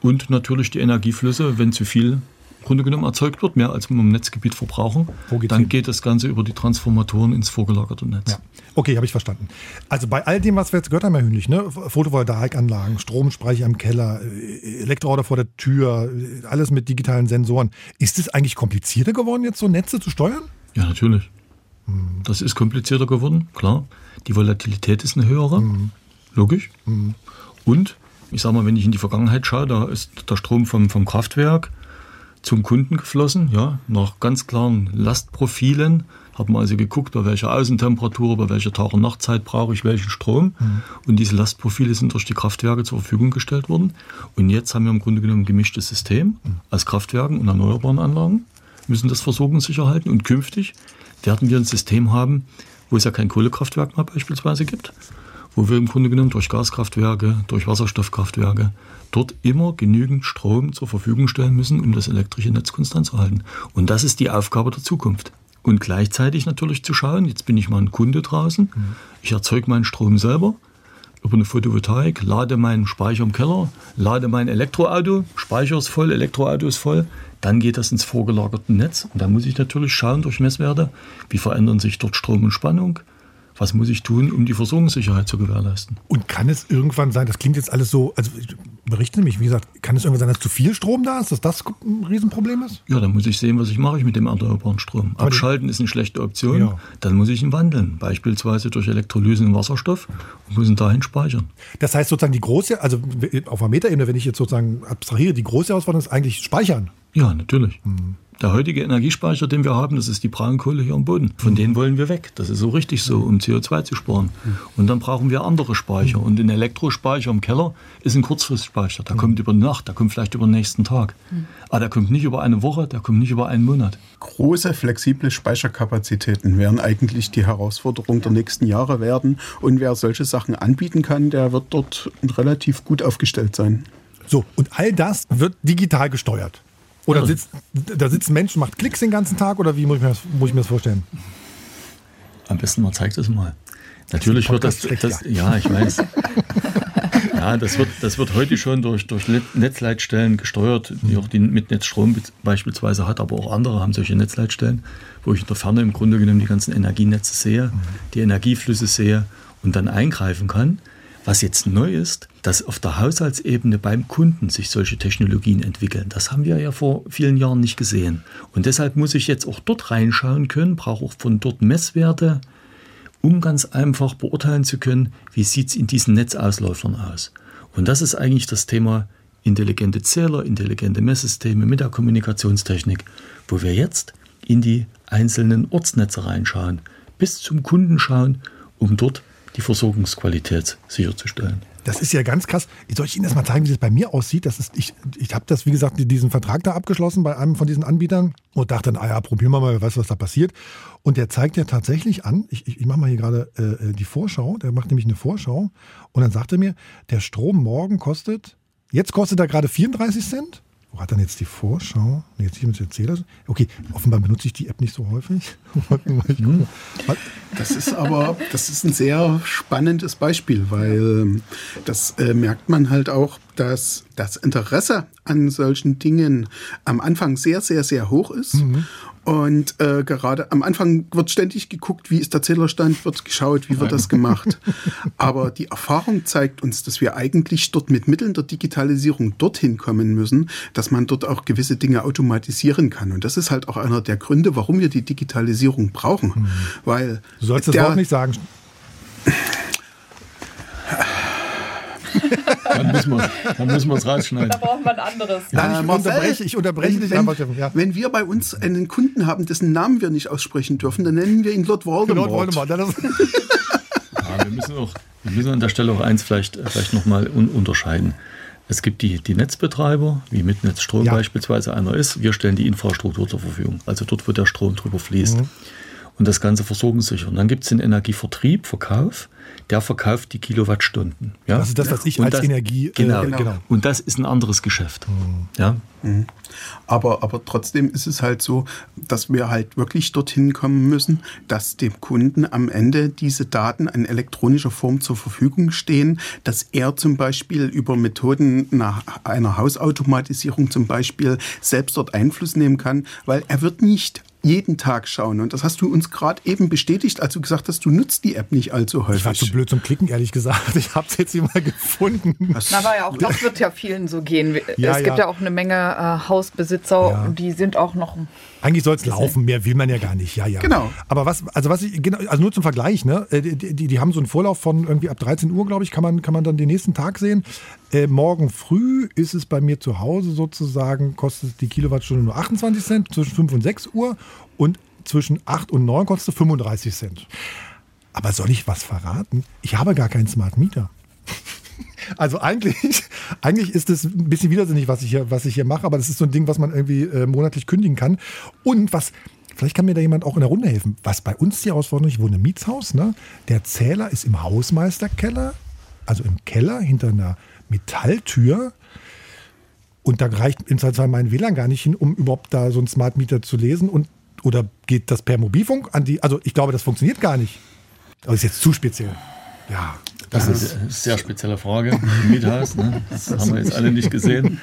und natürlich die Energieflüsse, wenn zu viel im Grunde genommen erzeugt wird, mehr als wir im Netzgebiet verbrauchen, dann hin? geht das Ganze über die Transformatoren ins vorgelagerte Netz. Ja. Okay, habe ich verstanden. Also bei all dem, was wir jetzt gehört haben, Herr Hünlich, ne? Photovoltaikanlagen, Stromspeicher im Keller, äh, Elektroauto vor der Tür, alles mit digitalen Sensoren. Ist es eigentlich komplizierter geworden, jetzt so Netze zu steuern? Ja, natürlich. Hm. Das ist komplizierter geworden, klar. Die Volatilität ist eine höhere, hm. logisch. Hm. Und ich sage mal, wenn ich in die Vergangenheit schaue, da ist der Strom vom, vom Kraftwerk zum Kunden geflossen, ja, nach ganz klaren Lastprofilen. Hat man also geguckt, bei welcher Außentemperatur, bei welcher Tag- und Nachtzeit brauche ich welchen Strom. Mhm. Und diese Lastprofile sind durch die Kraftwerke zur Verfügung gestellt worden. Und jetzt haben wir im Grunde genommen ein gemischtes System mhm. aus Kraftwerken und erneuerbaren Anlagen, müssen das versorgungssicher halten. Und künftig werden wir ein System haben, wo es ja kein Kohlekraftwerk mehr beispielsweise gibt, wo wir im Grunde genommen durch Gaskraftwerke, durch Wasserstoffkraftwerke dort immer genügend Strom zur Verfügung stellen müssen, um das elektrische Netz konstant zu halten. Und das ist die Aufgabe der Zukunft. Und gleichzeitig natürlich zu schauen, jetzt bin ich mal ein Kunde draußen, ich erzeuge meinen Strom selber über eine Photovoltaik, lade meinen Speicher im Keller, lade mein Elektroauto, Speicher ist voll, Elektroauto ist voll, dann geht das ins vorgelagerte Netz. Und da muss ich natürlich schauen durch Messwerte, wie verändern sich dort Strom und Spannung, was muss ich tun, um die Versorgungssicherheit zu gewährleisten. Und kann es irgendwann sein, das klingt jetzt alles so, also berichte mich, wie gesagt, kann es irgendwann sein, dass zu viel Strom da ist, dass das ein Riesenproblem ist? Ja, dann muss ich sehen, was ich mache mit dem erneuerbaren Strom. Abschalten ist eine schlechte Option. Ja. Dann muss ich ihn wandeln, beispielsweise durch Elektrolyse in Wasserstoff und muss ihn dahin speichern. Das heißt sozusagen die große, also auf der Metaebene, wenn ich jetzt sozusagen abstrahiere, die große Herausforderung ist eigentlich Speichern. Ja, natürlich. Mhm. Der heutige Energiespeicher, den wir haben, das ist die Braunkohle hier am Boden. Von denen wollen wir weg. Das ist so richtig so, um CO2 zu sparen. Und dann brauchen wir andere Speicher. Und ein Elektrospeicher im Keller ist ein Kurzfristspeicher. Der kommt über die Nacht, der kommt vielleicht über den nächsten Tag. Aber der kommt nicht über eine Woche, der kommt nicht über einen Monat. Große flexible Speicherkapazitäten werden eigentlich die Herausforderung der nächsten Jahre werden. Und wer solche Sachen anbieten kann, der wird dort relativ gut aufgestellt sein. So, und all das wird digital gesteuert. Oder Ja. sitzt, da sitzt ein Mensch, macht Klicks den ganzen Tag oder wie muss ich mir das, muss ich mir das vorstellen? Am besten man zeigt es mal. Natürlich wird das, Podcast das schlecht, ja, ich weiß. Ja, das wird, das wird heute schon durch, durch Net- Netzleitstellen gesteuert, die auch die Mitnetz Strom be- beispielsweise hat, aber auch andere haben solche Netzleitstellen, wo ich in der Ferne im Grunde genommen die ganzen Energienetze sehe, die Energieflüsse sehe und dann eingreifen kann. Was jetzt neu ist, dass auf der Haushaltsebene beim Kunden sich solche Technologien entwickeln. Das haben wir ja vor vielen Jahren nicht gesehen. Und deshalb muss ich jetzt auch dort reinschauen können, brauche auch von dort Messwerte, um ganz einfach beurteilen zu können, wie sieht es in diesen Netzausläufern aus. Und das ist eigentlich das Thema intelligente Zähler, intelligente Messsysteme mit der Kommunikationstechnik, wo wir jetzt in die einzelnen Ortsnetze reinschauen, bis zum Kunden schauen, um dort die Versorgungsqualität sicherzustellen. Das ist ja ganz krass. Soll ich Ihnen das mal zeigen, wie das bei mir aussieht? Das ist, ich ich habe das, wie gesagt, diesen Vertrag da abgeschlossen bei einem von diesen Anbietern und dachte dann, ah ja, probieren wir mal, wer weiß, was da passiert. Und der zeigt ja tatsächlich an, ich, ich, mache mal hier gerade äh, die Vorschau, der macht nämlich eine Vorschau und dann sagt er mir, der Strom morgen kostet, jetzt kostet er gerade 34 Cent. Wo hat dann jetzt die Vorschau? Nee, jetzt mit dem Zähler. Okay, offenbar benutze ich die App nicht so häufig. Ich mal. Das ist aber, das ist ein sehr spannendes Beispiel, weil das äh, merkt man halt auch, dass das Interesse an solchen Dingen am Anfang sehr, sehr, sehr hoch ist. Und äh, gerade am Anfang wird ständig geguckt, wie ist der Zählerstand, wird geschaut, wie wird das gemacht. Aber die Erfahrung zeigt uns, dass wir eigentlich dort mit Mitteln der Digitalisierung dorthin kommen müssen, dass man dort auch gewisse Dinge automatisieren kann. Und das ist halt auch einer der Gründe, warum wir die Digitalisierung brauchen. Weil Du sollst das Wort nicht sagen. Dann müssen wir, dann müssen wir es rausschneiden. brauchen wir ein anderes. Nein, Äh, ich Marcel, unterbreche, ich unterbreche wenn, dich wenn, einfach. Steffen, Ja. Wenn wir bei uns einen Kunden haben, dessen Namen wir nicht aussprechen dürfen, dann nennen wir ihn Lord Voldemort. Lord Voldemort. Ja, wir müssen auch, wir müssen an der Stelle auch eins vielleicht, äh, vielleicht nochmal un unterscheiden. Es gibt die, die Netzbetreiber, wie Mitnetz Strom Ja. beispielsweise einer ist. Wir stellen die Infrastruktur zur Verfügung, also dort, wo der Strom drüber fließt. Mhm. Und das Ganze versorgungssicher. Und dann gibt es den Energievertrieb, Verkauf, der verkauft die Kilowattstunden. Ja? Das ist das, was ich Und als das, Energie, äh, Genau, genau. genau. Und das ist ein anderes Geschäft. Ja? Aber, aber trotzdem ist es halt so, dass wir halt wirklich dorthin kommen müssen, dass dem Kunden am Ende diese Daten in elektronischer Form zur Verfügung stehen, dass er zum Beispiel über Methoden nach einer Hausautomatisierung zum Beispiel selbst dort Einfluss nehmen kann, weil er wird nicht jeden Tag schauen. Und das hast du uns gerade eben bestätigt, als du gesagt hast, du nutzt die App nicht allzu häufig. Ich war zu blöd zum Klicken, ehrlich gesagt. Ich habe es jetzt hier mal gefunden. Na, aber ja, auch das wird ja vielen so gehen. Ja, es gibt ja. ja auch eine Menge äh, Hausbesitzer, Ja. die sind auch noch. Eigentlich soll es laufen, mehr will man ja gar nicht. Ja, ja. Genau. Aber was, also was ich, genau, also nur zum Vergleich, ne? äh, Die, die, die haben so einen Vorlauf von irgendwie ab 13 Uhr, glaube ich, kann man, kann man dann den nächsten Tag sehen. Äh, morgen früh ist es bei mir zu Hause sozusagen, kostet die Kilowattstunde nur 28 Cent, zwischen 5 und 6 Uhr und zwischen 8 und 9 kostet es 35 Cent. Aber soll ich was verraten? Ich habe gar keinen Smart Meter. Also eigentlich, eigentlich ist es ein bisschen widersinnig, was ich hier, was ich hier mache, aber das ist so ein Ding, was man irgendwie äh, monatlich kündigen kann. Und was, vielleicht kann mir da jemand auch in der Runde helfen. Was bei uns die Herausforderung ist, ich wohne im Mietshaus, ne? der Zähler ist im Hausmeisterkeller, also im Keller hinter einer Metalltür. Und da reicht im Zweifelsfall mein WLAN gar nicht hin, um überhaupt da so einen Smart Meter zu lesen. Und, oder geht das per Mobilfunk an die? Also ich glaube, das funktioniert gar nicht. Aber ist jetzt zu speziell. Ja. Das, ist eine sehr spezielle Frage Miethaus. Ne? Das haben wir jetzt alle nicht gesehen.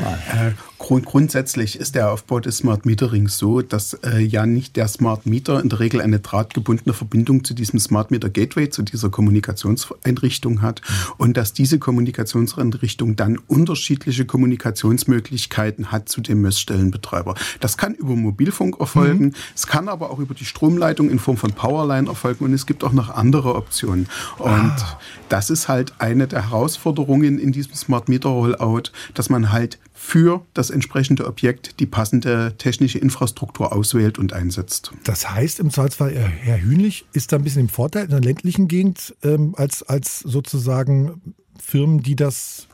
Ja. Äh, grund grundsätzlich ist der Aufbau des Smart Meterings so, dass äh, ja nicht der Smart Meter in der Regel eine drahtgebundene Verbindung zu diesem Smart Meter Gateway, zu dieser Kommunikationseinrichtung hat und dass diese Kommunikationseinrichtung dann unterschiedliche Kommunikationsmöglichkeiten hat zu dem Messstellenbetreiber. Das kann über Mobilfunk erfolgen, mhm. es kann aber auch über die Stromleitung in Form von Powerline erfolgen und es gibt auch noch andere Optionen. Und ah. das ist halt eine der Herausforderungen in diesem Smart Meter Rollout, dass man halt für das entsprechende Objekt die passende technische Infrastruktur auswählt und einsetzt. Das heißt im Zweifelsfall, Herr Hühnlich ist da ein bisschen im Vorteil in der ländlichen Gegend ähm, als, als sozusagen Firmen, die das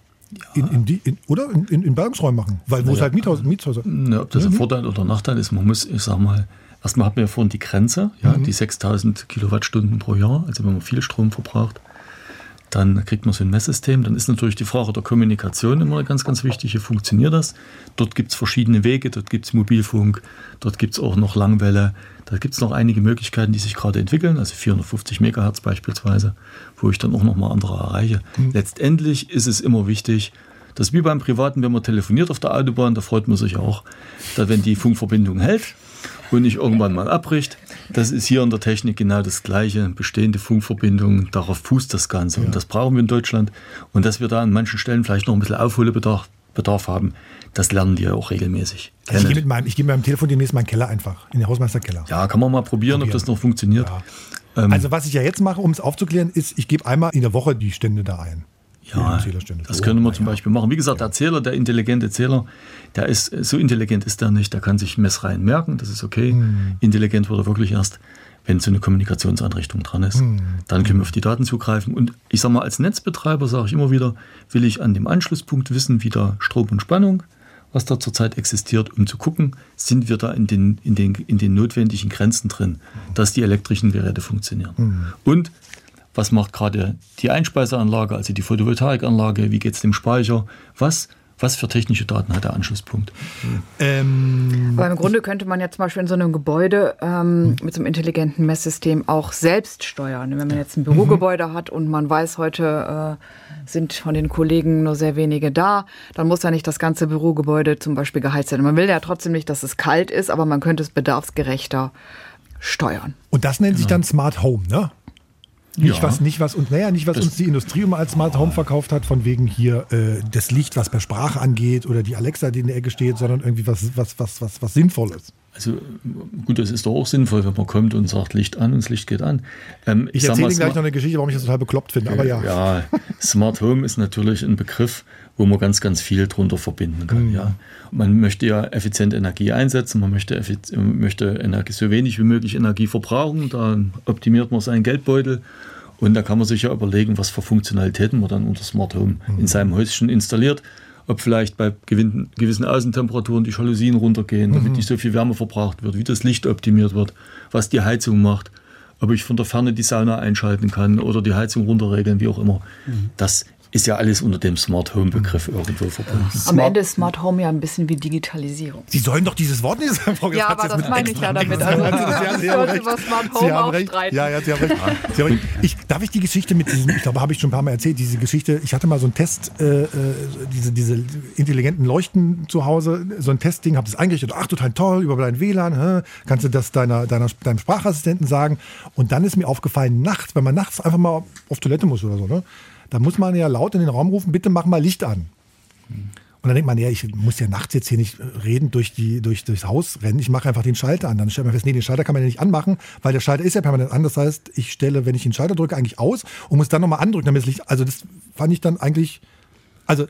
in, in die, in, oder in, in, in Ballungsräumen machen, weil wo ja. es halt Miethaus, Mietshäuser. Ja, ob das ein Vorteil oder Nachteil ist, man muss, ich sag mal, erstmal hat man ja vorhin die Grenze, ja, mhm. die 6000 Kilowattstunden pro Jahr, also wenn man viel Strom verbraucht. Dann kriegt man so ein Messsystem. Dann ist natürlich die Frage der Kommunikation immer ganz, ganz wichtig. Wie funktioniert das? Dort gibt es verschiedene Wege. Dort gibt es Mobilfunk. Dort gibt es auch noch Langwelle. Da gibt es noch einige Möglichkeiten, die sich gerade entwickeln. Also 450 Megahertz beispielsweise, wo ich dann auch noch mal andere erreiche. Mhm. Letztendlich ist es immer wichtig, dass wie beim Privaten, wenn man telefoniert auf der Autobahn, da freut man sich auch, dass wenn die Funkverbindung hält und nicht irgendwann mal abbricht. Das ist hier in der Technik genau das Gleiche. Bestehende Funkverbindungen, darauf fußt das Ganze. Ja. Und das brauchen wir in Deutschland. Und dass wir da an manchen Stellen vielleicht noch ein bisschen Aufholbedarf Bedarf haben, das lernen wir auch regelmäßig. Also ich gehe mit meinem, ich gehe mit meinem Telefon demnächst mal in den Keller einfach, in den Hausmeisterkeller. Ja, kann man mal probieren, probieren. ob das noch funktioniert. Ja. Ähm, also was ich ja jetzt mache, um es aufzuklären, ist, ich gebe einmal in der Woche die Stände da ein. Ja, das können wir zum Beispiel machen. Wie gesagt, der Zähler, der intelligente Zähler, der ist so intelligent ist der nicht. Der kann sich Messreihen merken, das ist okay. Hm. Intelligent wird er wirklich erst, wenn so eine Kommunikationseinrichtung dran ist. Hm. Dann können wir auf die Daten zugreifen. Und ich sage mal, als Netzbetreiber sage ich immer wieder, will ich an dem Anschlusspunkt wissen, wie der Strom und Spannung, was da zurzeit existiert, um zu gucken, sind wir da in den, in den, in den notwendigen Grenzen drin, dass die elektrischen Geräte funktionieren. Hm. Und was macht gerade die Einspeiseanlage, also die Photovoltaikanlage, wie geht es dem Speicher, was was für technische Daten hat der Anschlusspunkt? Ähm, Aber im Grunde könnte man ja zum Beispiel in so einem Gebäude ähm, mit so einem intelligenten Messsystem auch selbst steuern. Wenn man jetzt ein Bürogebäude mhm. hat und man weiß, heute äh, sind von den Kollegen nur sehr wenige da, dann muss ja nicht das ganze Bürogebäude zum Beispiel geheizt werden. Man will ja trotzdem nicht, dass es kalt ist, aber man könnte es bedarfsgerechter steuern. Und das nennt sich dann Smart Home, ne? Nicht, ja. was, nicht was, und naja, nicht was das uns die Industrie immer als Smart Home verkauft hat, von wegen hier äh, das Licht, was per Sprache angeht oder die Alexa, die in der Ecke steht, sondern irgendwie was, was, was, was, was Sinnvolles. Also gut, das ist doch auch sinnvoll, wenn man kommt und sagt Licht an und das Licht geht an. Ähm, ich, ich erzähle Ihnen gleich noch eine Geschichte, warum ich das total bekloppt finde, aber ja. Ja, Smart Home ist natürlich ein Begriff, wo man ganz, ganz viel drunter verbinden kann. Mhm. Ja. Man möchte ja effizient Energie einsetzen, man möchte, möchte Energie, so wenig wie möglich Energie verbrauchen, da optimiert man seinen Geldbeutel und da kann man sich ja überlegen, was für Funktionalitäten man dann unter Smart Home mhm. in seinem Häuschen installiert. Ob vielleicht bei gewissen Außentemperaturen die Jalousien runtergehen, damit mhm. nicht so viel Wärme verbraucht wird, wie das Licht optimiert wird, was die Heizung macht, ob ich von der Ferne die Sauna einschalten kann oder die Heizung runterregeln, wie auch immer. Mhm. Das ist ja alles unter dem Smart Home Begriff irgendwo verbunden. Am Ende ist Smart Home ja ein bisschen wie Digitalisierung. Sie sollen doch dieses Wort nicht sagen, Frau Ja, aber das meine ich ja damit. Also, Sie haben recht. Smart Home Sie haben recht. Ja, ja, Sie haben recht. Sie haben recht. Ich, darf ich die Geschichte mit diesem, ich glaube, habe ich schon ein paar Mal erzählt, diese Geschichte, ich hatte mal so einen Test, äh, äh diese, diese intelligenten Leuchten zu Hause, so ein Testding, habe das eingerichtet, ach, total toll, über dein WLAN, hä? kannst du das deiner, deiner, deinem Sprachassistenten sagen. Und dann ist mir aufgefallen, nachts, wenn man nachts einfach mal auf Toilette muss oder so, ne? Da muss man ja laut in den Raum rufen, bitte mach mal Licht an. Und dann denkt man, ja, ich muss ja nachts jetzt hier nicht reden durch die, durch, durchs Haus rennen, ich mache einfach den Schalter an. Dann stellt man fest, nee, den Schalter kann man ja nicht anmachen, weil der Schalter ist ja permanent an. Das heißt, ich stelle, wenn ich den Schalter drücke, eigentlich aus und muss dann nochmal andrücken, damit das Licht. Also das fand ich dann eigentlich. Also,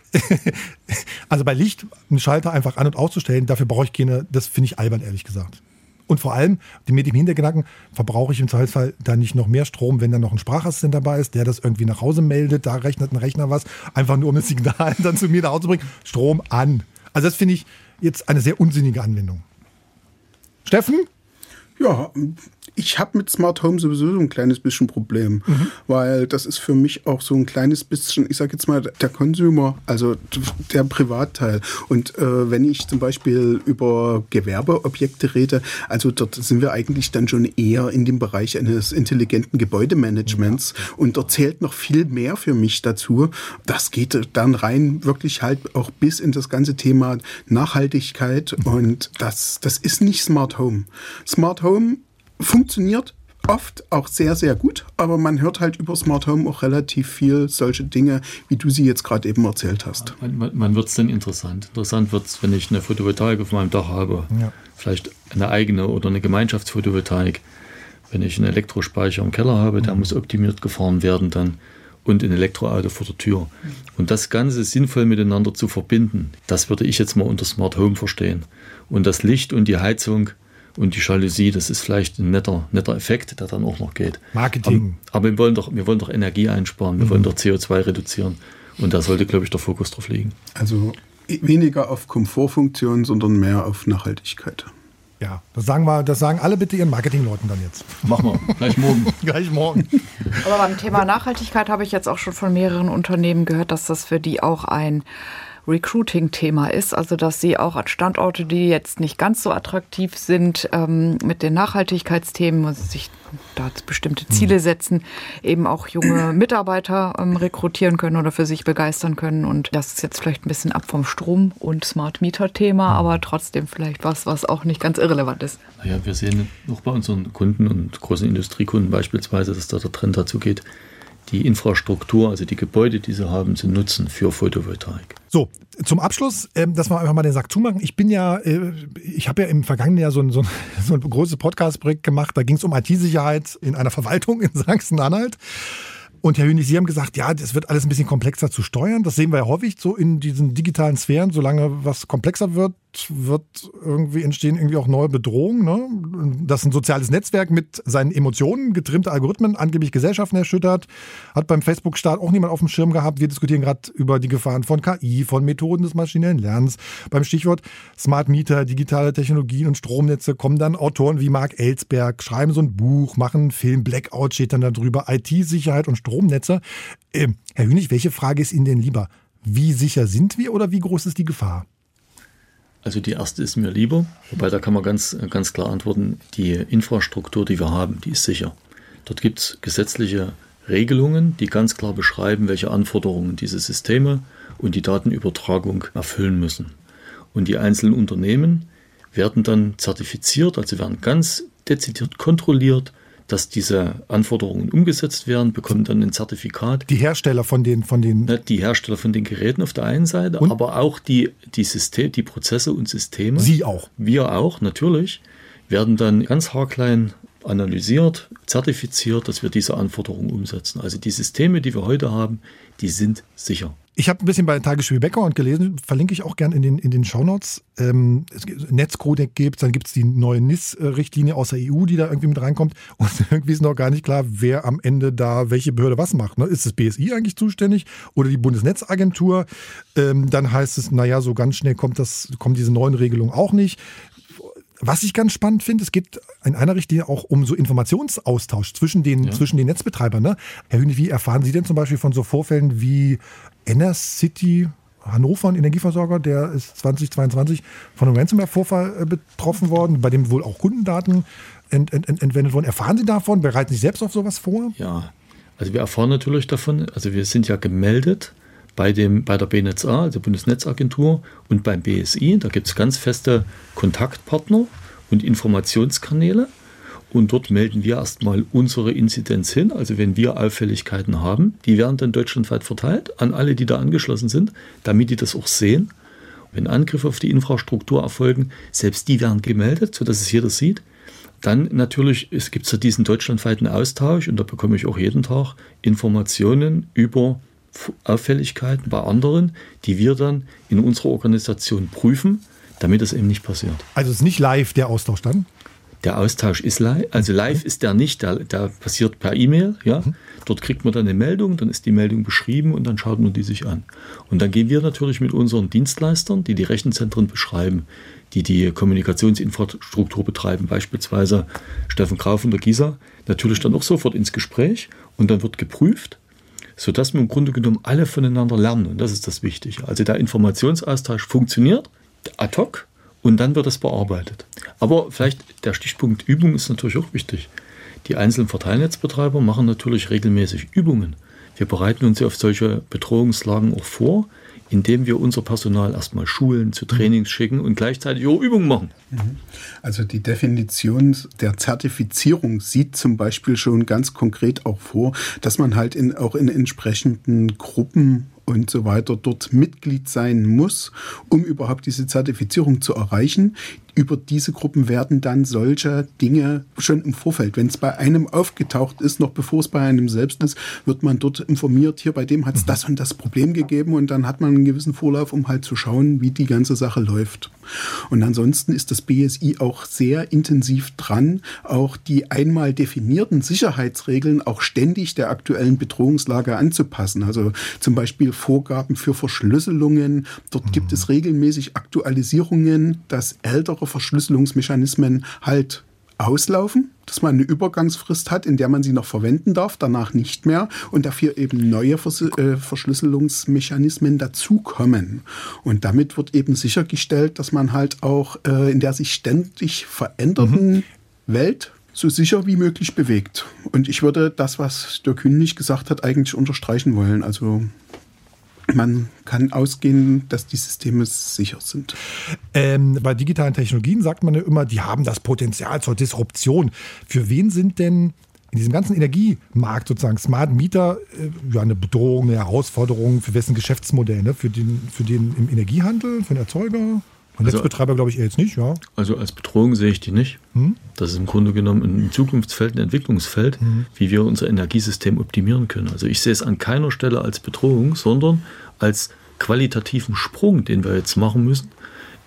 also bei Licht einen Schalter einfach an- und auszustellen, dafür brauche ich keine, das finde ich albern, ehrlich gesagt. Und vor allem, mit dem Hintergedanken, verbrauche ich im Zweifelsfall dann nicht noch mehr Strom, wenn da noch ein Sprachassistent dabei ist, der das irgendwie nach Hause meldet, da rechnet ein Rechner was, einfach nur um das Signal dann zu mir nach Hause zu bringen, Strom an. Also das finde ich jetzt eine sehr unsinnige Anwendung. Steffen? Ja, ich habe mit Smart Home sowieso so ein kleines bisschen Problem, mhm. weil das ist für mich auch so ein kleines bisschen, ich sage jetzt mal, der Consumer, also der Privatteil. Und äh, wenn ich zum Beispiel über Gewerbeobjekte rede, also dort sind wir eigentlich dann schon eher in dem Bereich eines intelligenten Gebäudemanagements ja. und dort zählt noch viel mehr für mich dazu. Das geht dann rein wirklich halt auch bis in das ganze Thema Nachhaltigkeit mhm. und das, das ist nicht Smart Home. Smart Home funktioniert oft auch sehr, sehr gut, aber man hört halt über Smart Home auch relativ viel solche Dinge, wie du sie jetzt gerade eben erzählt hast. Man, man, man wird es dann interessant. Interessant wird es, wenn ich eine Photovoltaik auf meinem Dach habe, ja. vielleicht eine eigene oder eine Gemeinschaftsphotovoltaik. Wenn ich einen Elektrospeicher im Keller habe, der mhm. muss optimiert gefahren werden dann und ein Elektroauto vor der Tür. Und das Ganze sinnvoll miteinander zu verbinden, das würde ich jetzt mal unter Smart Home verstehen. Und das Licht und die Heizung und die Jalousie, das ist vielleicht ein netter, netter Effekt, der dann auch noch geht. Marketing. Aber, aber wir, wollen doch, wir wollen doch Energie einsparen, wir mhm. wollen doch CO2 reduzieren. Und da sollte, glaube ich, der Fokus drauf liegen. Also weniger auf Komfortfunktion, sondern mehr auf Nachhaltigkeit. Ja, das sagen wir, das sagen alle bitte ihren Marketingleuten dann jetzt. Machen wir, gleich morgen. gleich morgen. Aber beim Thema Nachhaltigkeit habe ich jetzt auch schon von mehreren Unternehmen gehört, dass das für die auch ein Recruiting-Thema ist. Also dass sie auch an Standorte, die jetzt nicht ganz so attraktiv sind, ähm, mit den Nachhaltigkeitsthemen und sich da bestimmte Ziele setzen, eben auch junge Mitarbeiter ähm, rekrutieren können oder für sich begeistern können. Und das ist jetzt vielleicht ein bisschen ab vom Strom- und Smart-Meter-Thema, aber trotzdem vielleicht was, was auch nicht ganz irrelevant ist. Naja, wir sehen auch bei unseren Kunden und großen Industriekunden beispielsweise, dass da der Trend dazu geht, die Infrastruktur, also die Gebäude, die sie haben, zu nutzen für Photovoltaik. So, zum Abschluss, ähm, dass wir einfach mal den Sack zumachen. Ich bin ja, äh, ich habe ja im vergangenen Jahr so ein, so ein, so ein großes Podcast-Projekt gemacht. Da ging es um IT-Sicherheit in einer Verwaltung in Sachsen-Anhalt. Und Herr Hünig, Sie haben gesagt, ja, das wird alles ein bisschen komplexer zu steuern. Das sehen wir ja häufig so in diesen digitalen Sphären. Solange was komplexer wird, wird irgendwie entstehen irgendwie auch neue Bedrohungen. Ne? Dass ein soziales Netzwerk mit seinen Emotionen getrimmte Algorithmen angeblich Gesellschaften erschüttert, hat beim Facebook-Start auch niemand auf dem Schirm gehabt. Wir diskutieren gerade über die Gefahren von KI, von Methoden des maschinellen Lernens. Beim Stichwort Smart Meter, digitale Technologien und Stromnetze kommen dann Autoren wie Mark Ellsberg, schreiben so ein Buch, machen einen Film, Blackout steht dann darüber, IT-Sicherheit und Stromnetze. Äh, Herr Hünig, welche Frage ist Ihnen denn lieber? Wie sicher sind wir oder wie groß ist die Gefahr? Also die erste ist mir lieber, wobei da kann man ganz, ganz klar antworten, die Infrastruktur, die wir haben, die ist sicher. Dort gibt es gesetzliche Regelungen, die ganz klar beschreiben, welche Anforderungen diese Systeme und die Datenübertragung erfüllen müssen. Und die einzelnen Unternehmen werden dann zertifiziert, also werden ganz dezidiert kontrolliert, dass diese Anforderungen umgesetzt werden, bekommen dann ein Zertifikat. Die Hersteller von den, von den die Hersteller von den Geräten auf der einen Seite, und? aber auch die, die, System, die Prozesse und Systeme. Sie auch. Wir auch, natürlich, werden dann ganz haarklein analysiert, zertifiziert, dass wir diese Anforderungen umsetzen. Also die Systeme, die wir heute haben, die sind sicher. Ich habe ein bisschen bei Tagesspiel Background gelesen, verlinke ich auch gerne in den, in den Shownotes. Ähm, Netzcodec gibt dann gibt es die neue NIS-Richtlinie aus der EU, die da irgendwie mit reinkommt. Und irgendwie ist noch gar nicht klar, wer am Ende da welche Behörde was macht. Ne? Ist das BSI eigentlich zuständig oder die Bundesnetzagentur? Ähm, dann heißt es, naja, so ganz schnell kommt, das, kommt diese neuen Regelungen auch nicht. Was ich ganz spannend finde, es geht in einer Richtlinie auch um so Informationsaustausch zwischen den, ja. zwischen den Netzbetreibern. Ne? Herr Hühne, wie erfahren Sie denn zum Beispiel von so Vorfällen wie City Hannover, ein Energieversorger, der ist 2022 von einem Ransomware-Vorfall äh, betroffen worden, bei dem wohl auch Kundendaten ent, ent, ent, entwendet wurden. Erfahren Sie davon? Bereiten Sie selbst auf sowas vor? Ja, also wir erfahren natürlich davon. Also wir sind ja gemeldet bei, dem, bei der BNetzA, also Bundesnetzagentur, und beim BSI. Da gibt es ganz feste Kontaktpartner und Informationskanäle. Und dort melden wir erstmal unsere Inzidenz hin. Also wenn wir Auffälligkeiten haben, die werden dann deutschlandweit verteilt an alle, die da angeschlossen sind, damit die das auch sehen. Wenn Angriffe auf die Infrastruktur erfolgen, selbst die werden gemeldet, sodass es jeder sieht. Dann natürlich, es gibt so diesen deutschlandweiten Austausch und da bekomme ich auch jeden Tag Informationen über Auffälligkeiten bei anderen, die wir dann in unserer Organisation prüfen, damit das eben nicht passiert. Also es ist nicht live der Austausch dann? Der Austausch ist live, also live ist der nicht, der, der passiert per E-Mail. Ja? Dort kriegt man dann eine Meldung, dann ist die Meldung beschrieben und dann schaut man die sich an. Und dann gehen wir natürlich mit unseren Dienstleistern, die die Rechenzentren beschreiben, die die Kommunikationsinfrastruktur betreiben, beispielsweise Steffen Grau von der GISA, natürlich dann auch sofort ins Gespräch und dann wird geprüft, sodass wir im Grunde genommen alle voneinander lernen. Und das ist das Wichtige. Also der Informationsaustausch funktioniert ad hoc und dann wird es bearbeitet. Aber vielleicht der Stichpunkt Übung ist natürlich auch wichtig. Die einzelnen Verteilnetzbetreiber machen natürlich regelmäßig Übungen. Wir bereiten uns auf solche Bedrohungslagen auch vor, indem wir unser Personal erstmal schulen, zu Trainings schicken und gleichzeitig auch Übungen machen. Mhm. Also die Definition der Zertifizierung sieht zum Beispiel schon ganz konkret auch vor, dass man halt in, auch in entsprechenden Gruppen und so weiter dort Mitglied sein muss, um überhaupt diese Zertifizierung zu erreichen. Über diese Gruppen werden dann solche Dinge schon im Vorfeld, wenn es bei einem aufgetaucht ist, noch bevor es bei einem selbst ist, wird man dort informiert, hier bei dem hat es mhm. das und das Problem gegeben und dann hat man einen gewissen Vorlauf, um halt zu schauen, wie die ganze Sache läuft. Und ansonsten ist das BSI auch sehr intensiv dran, auch die einmal definierten Sicherheitsregeln auch ständig der aktuellen Bedrohungslage anzupassen. Also zum Beispiel Vorgaben für Verschlüsselungen. Dort mhm. gibt es regelmäßig Aktualisierungen, dass ältere Verschlüsselungsmechanismen halt auslaufen, dass man eine Übergangsfrist hat, in der man sie noch verwenden darf, danach nicht mehr und dafür eben neue Vers äh, Verschlüsselungsmechanismen dazukommen. Und damit wird eben sichergestellt, dass man halt auch äh, in der sich ständig verändernden mhm. Welt so sicher wie möglich bewegt. Und ich würde das, was Dirk Hünnig gesagt hat, eigentlich unterstreichen wollen. Also man kann ausgehen, dass die Systeme sicher sind. Ähm, bei digitalen Technologien sagt man ja immer, die haben das Potenzial zur Disruption. Für wen sind denn in diesem ganzen Energiemarkt sozusagen Smart Meter äh, eine Bedrohung, eine Herausforderung für wessen Geschäftsmodell? Ne? Für, den, für den im Energiehandel, für den Erzeuger? Und also, Netzbetreiber glaube ich jetzt nicht, ja. Also als Bedrohung sehe ich die nicht. Hm? Das ist im Grunde genommen ein Zukunftsfeld, ein Entwicklungsfeld, hm. wie wir unser Energiesystem optimieren können. Also ich sehe es an keiner Stelle als Bedrohung, sondern als qualitativen Sprung, den wir jetzt machen müssen,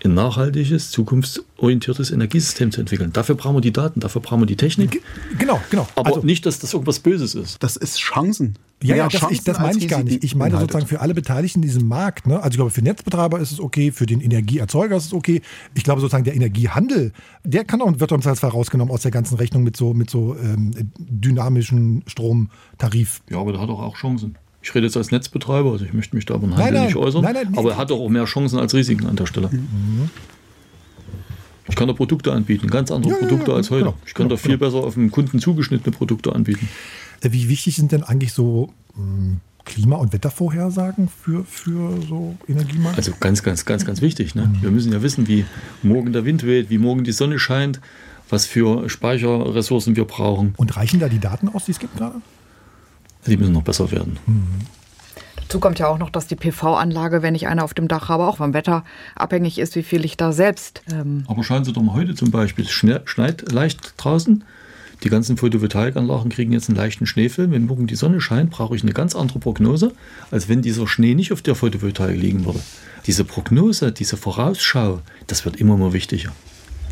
ein nachhaltiges, zukunftsorientiertes Energiesystem zu entwickeln. Dafür brauchen wir die Daten, dafür brauchen wir die Technik. Genau, genau. Aber also, nicht, dass das irgendwas Böses ist. Das ist Chancen. Ja, ja, das, ich, das meine ich gar nicht. Ich meine inhaltet. sozusagen für alle Beteiligten in diesem Markt. Ne? Also ich glaube, für Netzbetreiber ist es okay, für den Energieerzeuger ist es okay. Ich glaube sozusagen der Energiehandel, der kann auch, wird uns als rausgenommen aus der ganzen Rechnung mit so, mit so ähm, dynamischen Stromtarif. Ja, aber der hat auch, auch Chancen. Ich rede jetzt als Netzbetreiber, also ich möchte mich da aber nein, nein, nicht äußern. Nein, nein, aber er hat auch mehr Chancen als Risiken an der Stelle. Mhm. Ich kann da Produkte anbieten, ganz andere ja, Produkte ja, als heute. Genau, ich kann genau, da viel genau. besser auf den Kunden zugeschnittene Produkte anbieten. Äh, wie wichtig sind denn eigentlich so hm, Klima- und Wettervorhersagen für, für so Energiemarkt? Also ganz, ganz, ganz, ganz wichtig. Ne? Mhm. Wir müssen ja wissen, wie morgen der Wind weht, wie morgen die Sonne scheint, was für Speicherressourcen wir brauchen. Und reichen da die Daten aus, die es gibt gerade? Die müssen noch besser werden. Mhm. Dazu kommt ja auch noch, dass die PV-Anlage, wenn ich eine auf dem Dach habe, auch vom Wetter abhängig ist, wie viel ich da selbst. Ähm Aber schauen Sie doch mal heute zum Beispiel, es schneit leicht draußen. Die ganzen Photovoltaikanlagen kriegen jetzt einen leichten Schneefilm. Wenn morgen die Sonne scheint, brauche ich eine ganz andere Prognose, als wenn dieser Schnee nicht auf der Photovoltaik liegen würde. Diese Prognose, diese Vorausschau, das wird immer mehr wichtiger.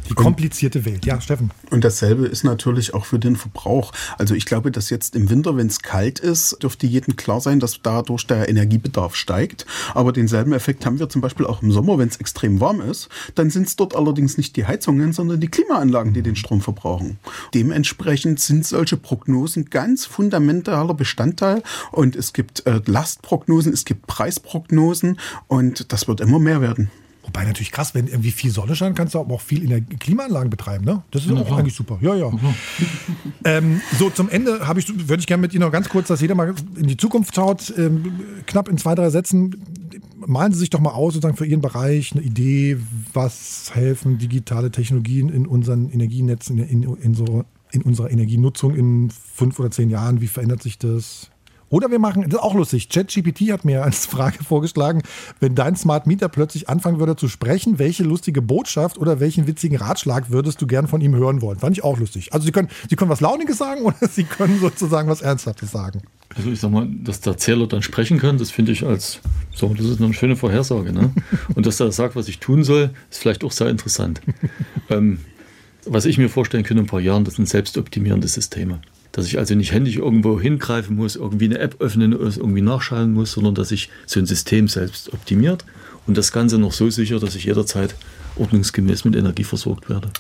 Die komplizierte Welt. Ja, Steffen. Und dasselbe ist natürlich auch für den Verbrauch. Also ich glaube, dass jetzt im Winter, wenn es kalt ist, dürfte jedem klar sein, dass dadurch der Energiebedarf steigt. Aber denselben Effekt haben wir zum Beispiel auch im Sommer, wenn es extrem warm ist. Dann sind es dort allerdings nicht die Heizungen, sondern die Klimaanlagen, die den Strom verbrauchen. Dementsprechend sind solche Prognosen ganz fundamentaler Bestandteil. Und es gibt äh, Lastprognosen, es gibt Preisprognosen und das wird immer mehr werden. Wobei natürlich krass, wenn irgendwie viel Sonne scheint, kannst du auch viel in der Klimaanlagen betreiben. Ne? Das ist ja, auch eigentlich super. Ja, ja. ähm, so, zum Ende ich, würde ich gerne mit Ihnen noch ganz kurz, dass jeder mal in die Zukunft schaut, ähm, knapp in zwei, drei Sätzen. Malen Sie sich doch mal aus, sozusagen für Ihren Bereich eine Idee, was helfen digitale Technologien in unseren Energienetzen, in, in, in, so, in unserer Energienutzung in fünf oder zehn Jahren. Wie verändert sich das? Oder wir machen, das ist auch lustig, ChatGPT hat mir als Frage vorgeschlagen, wenn dein Smart Meter plötzlich anfangen würde zu sprechen, welche lustige Botschaft oder welchen witzigen Ratschlag würdest du gern von ihm hören wollen? Fand ich auch lustig. Also Sie können, Sie können was Launiges sagen oder Sie können sozusagen was Ernsthaftes sagen. Also ich sag mal, dass der Zähler dann sprechen kann, das finde ich als, so, das ist eine schöne Vorhersage. Ne? Und dass er sagt, was ich tun soll, ist vielleicht auch sehr interessant. ähm, was ich mir vorstellen könnte in ein paar Jahren, das sind selbstoptimierende Systeme. Dass ich also nicht händisch irgendwo hingreifen muss, irgendwie eine App öffnen, irgendwie nachschalten muss, sondern dass ich so ein System selbst optimiert und das Ganze noch so sicher, dass ich jederzeit ordnungsgemäß mit Energie versorgt werde.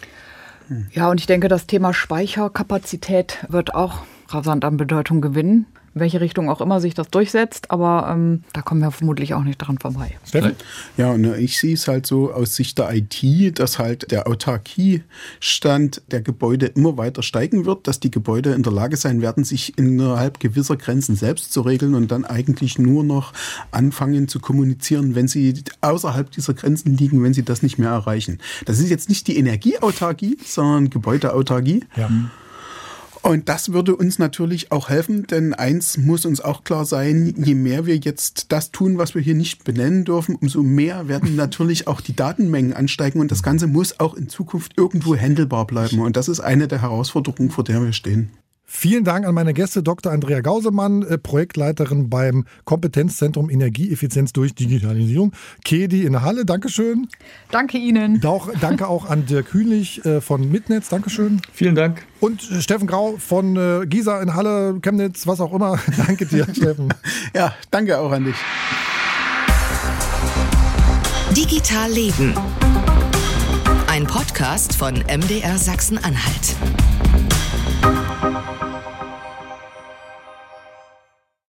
Ja, und ich denke, das Thema Speicherkapazität wird auch rasant an Bedeutung gewinnen in welche Richtung auch immer sich das durchsetzt, aber ähm, da kommen wir vermutlich auch nicht dran vorbei. Steffen? Ja, und ich sehe es halt so aus Sicht der IT, dass halt der Autarkiestand der Gebäude immer weiter steigen wird, dass die Gebäude in der Lage sein werden, sich innerhalb gewisser Grenzen selbst zu regeln und dann eigentlich nur noch anfangen zu kommunizieren, wenn sie außerhalb dieser Grenzen liegen, wenn sie das nicht mehr erreichen. Das ist jetzt nicht die Energieautarkie, sondern Gebäudeautarkie. Ja. Und das würde uns natürlich auch helfen, denn eins muss uns auch klar sein, je mehr wir jetzt das tun, was wir hier nicht benennen dürfen, umso mehr werden natürlich auch die Datenmengen ansteigen und das Ganze muss auch in Zukunft irgendwo handelbar bleiben. Und das ist eine der Herausforderungen, vor der wir stehen. Vielen Dank an meine Gäste, Dr. Andrea Gausemann, äh, Projektleiterin beim Kompetenzzentrum Energieeffizienz durch Digitalisierung, KEDI in Halle. Dankeschön. Danke Ihnen. Auch, danke auch an Dirk Hühnlich äh, von Mitnetz. Dankeschön. Vielen Dank. Und äh, Steffen Grau von Gisa in Halle, Chemnitz, was auch immer. danke dir, Steffen. Ja, danke auch an dich. Digital Leben. Ein Podcast von MDR Sachsen-Anhalt.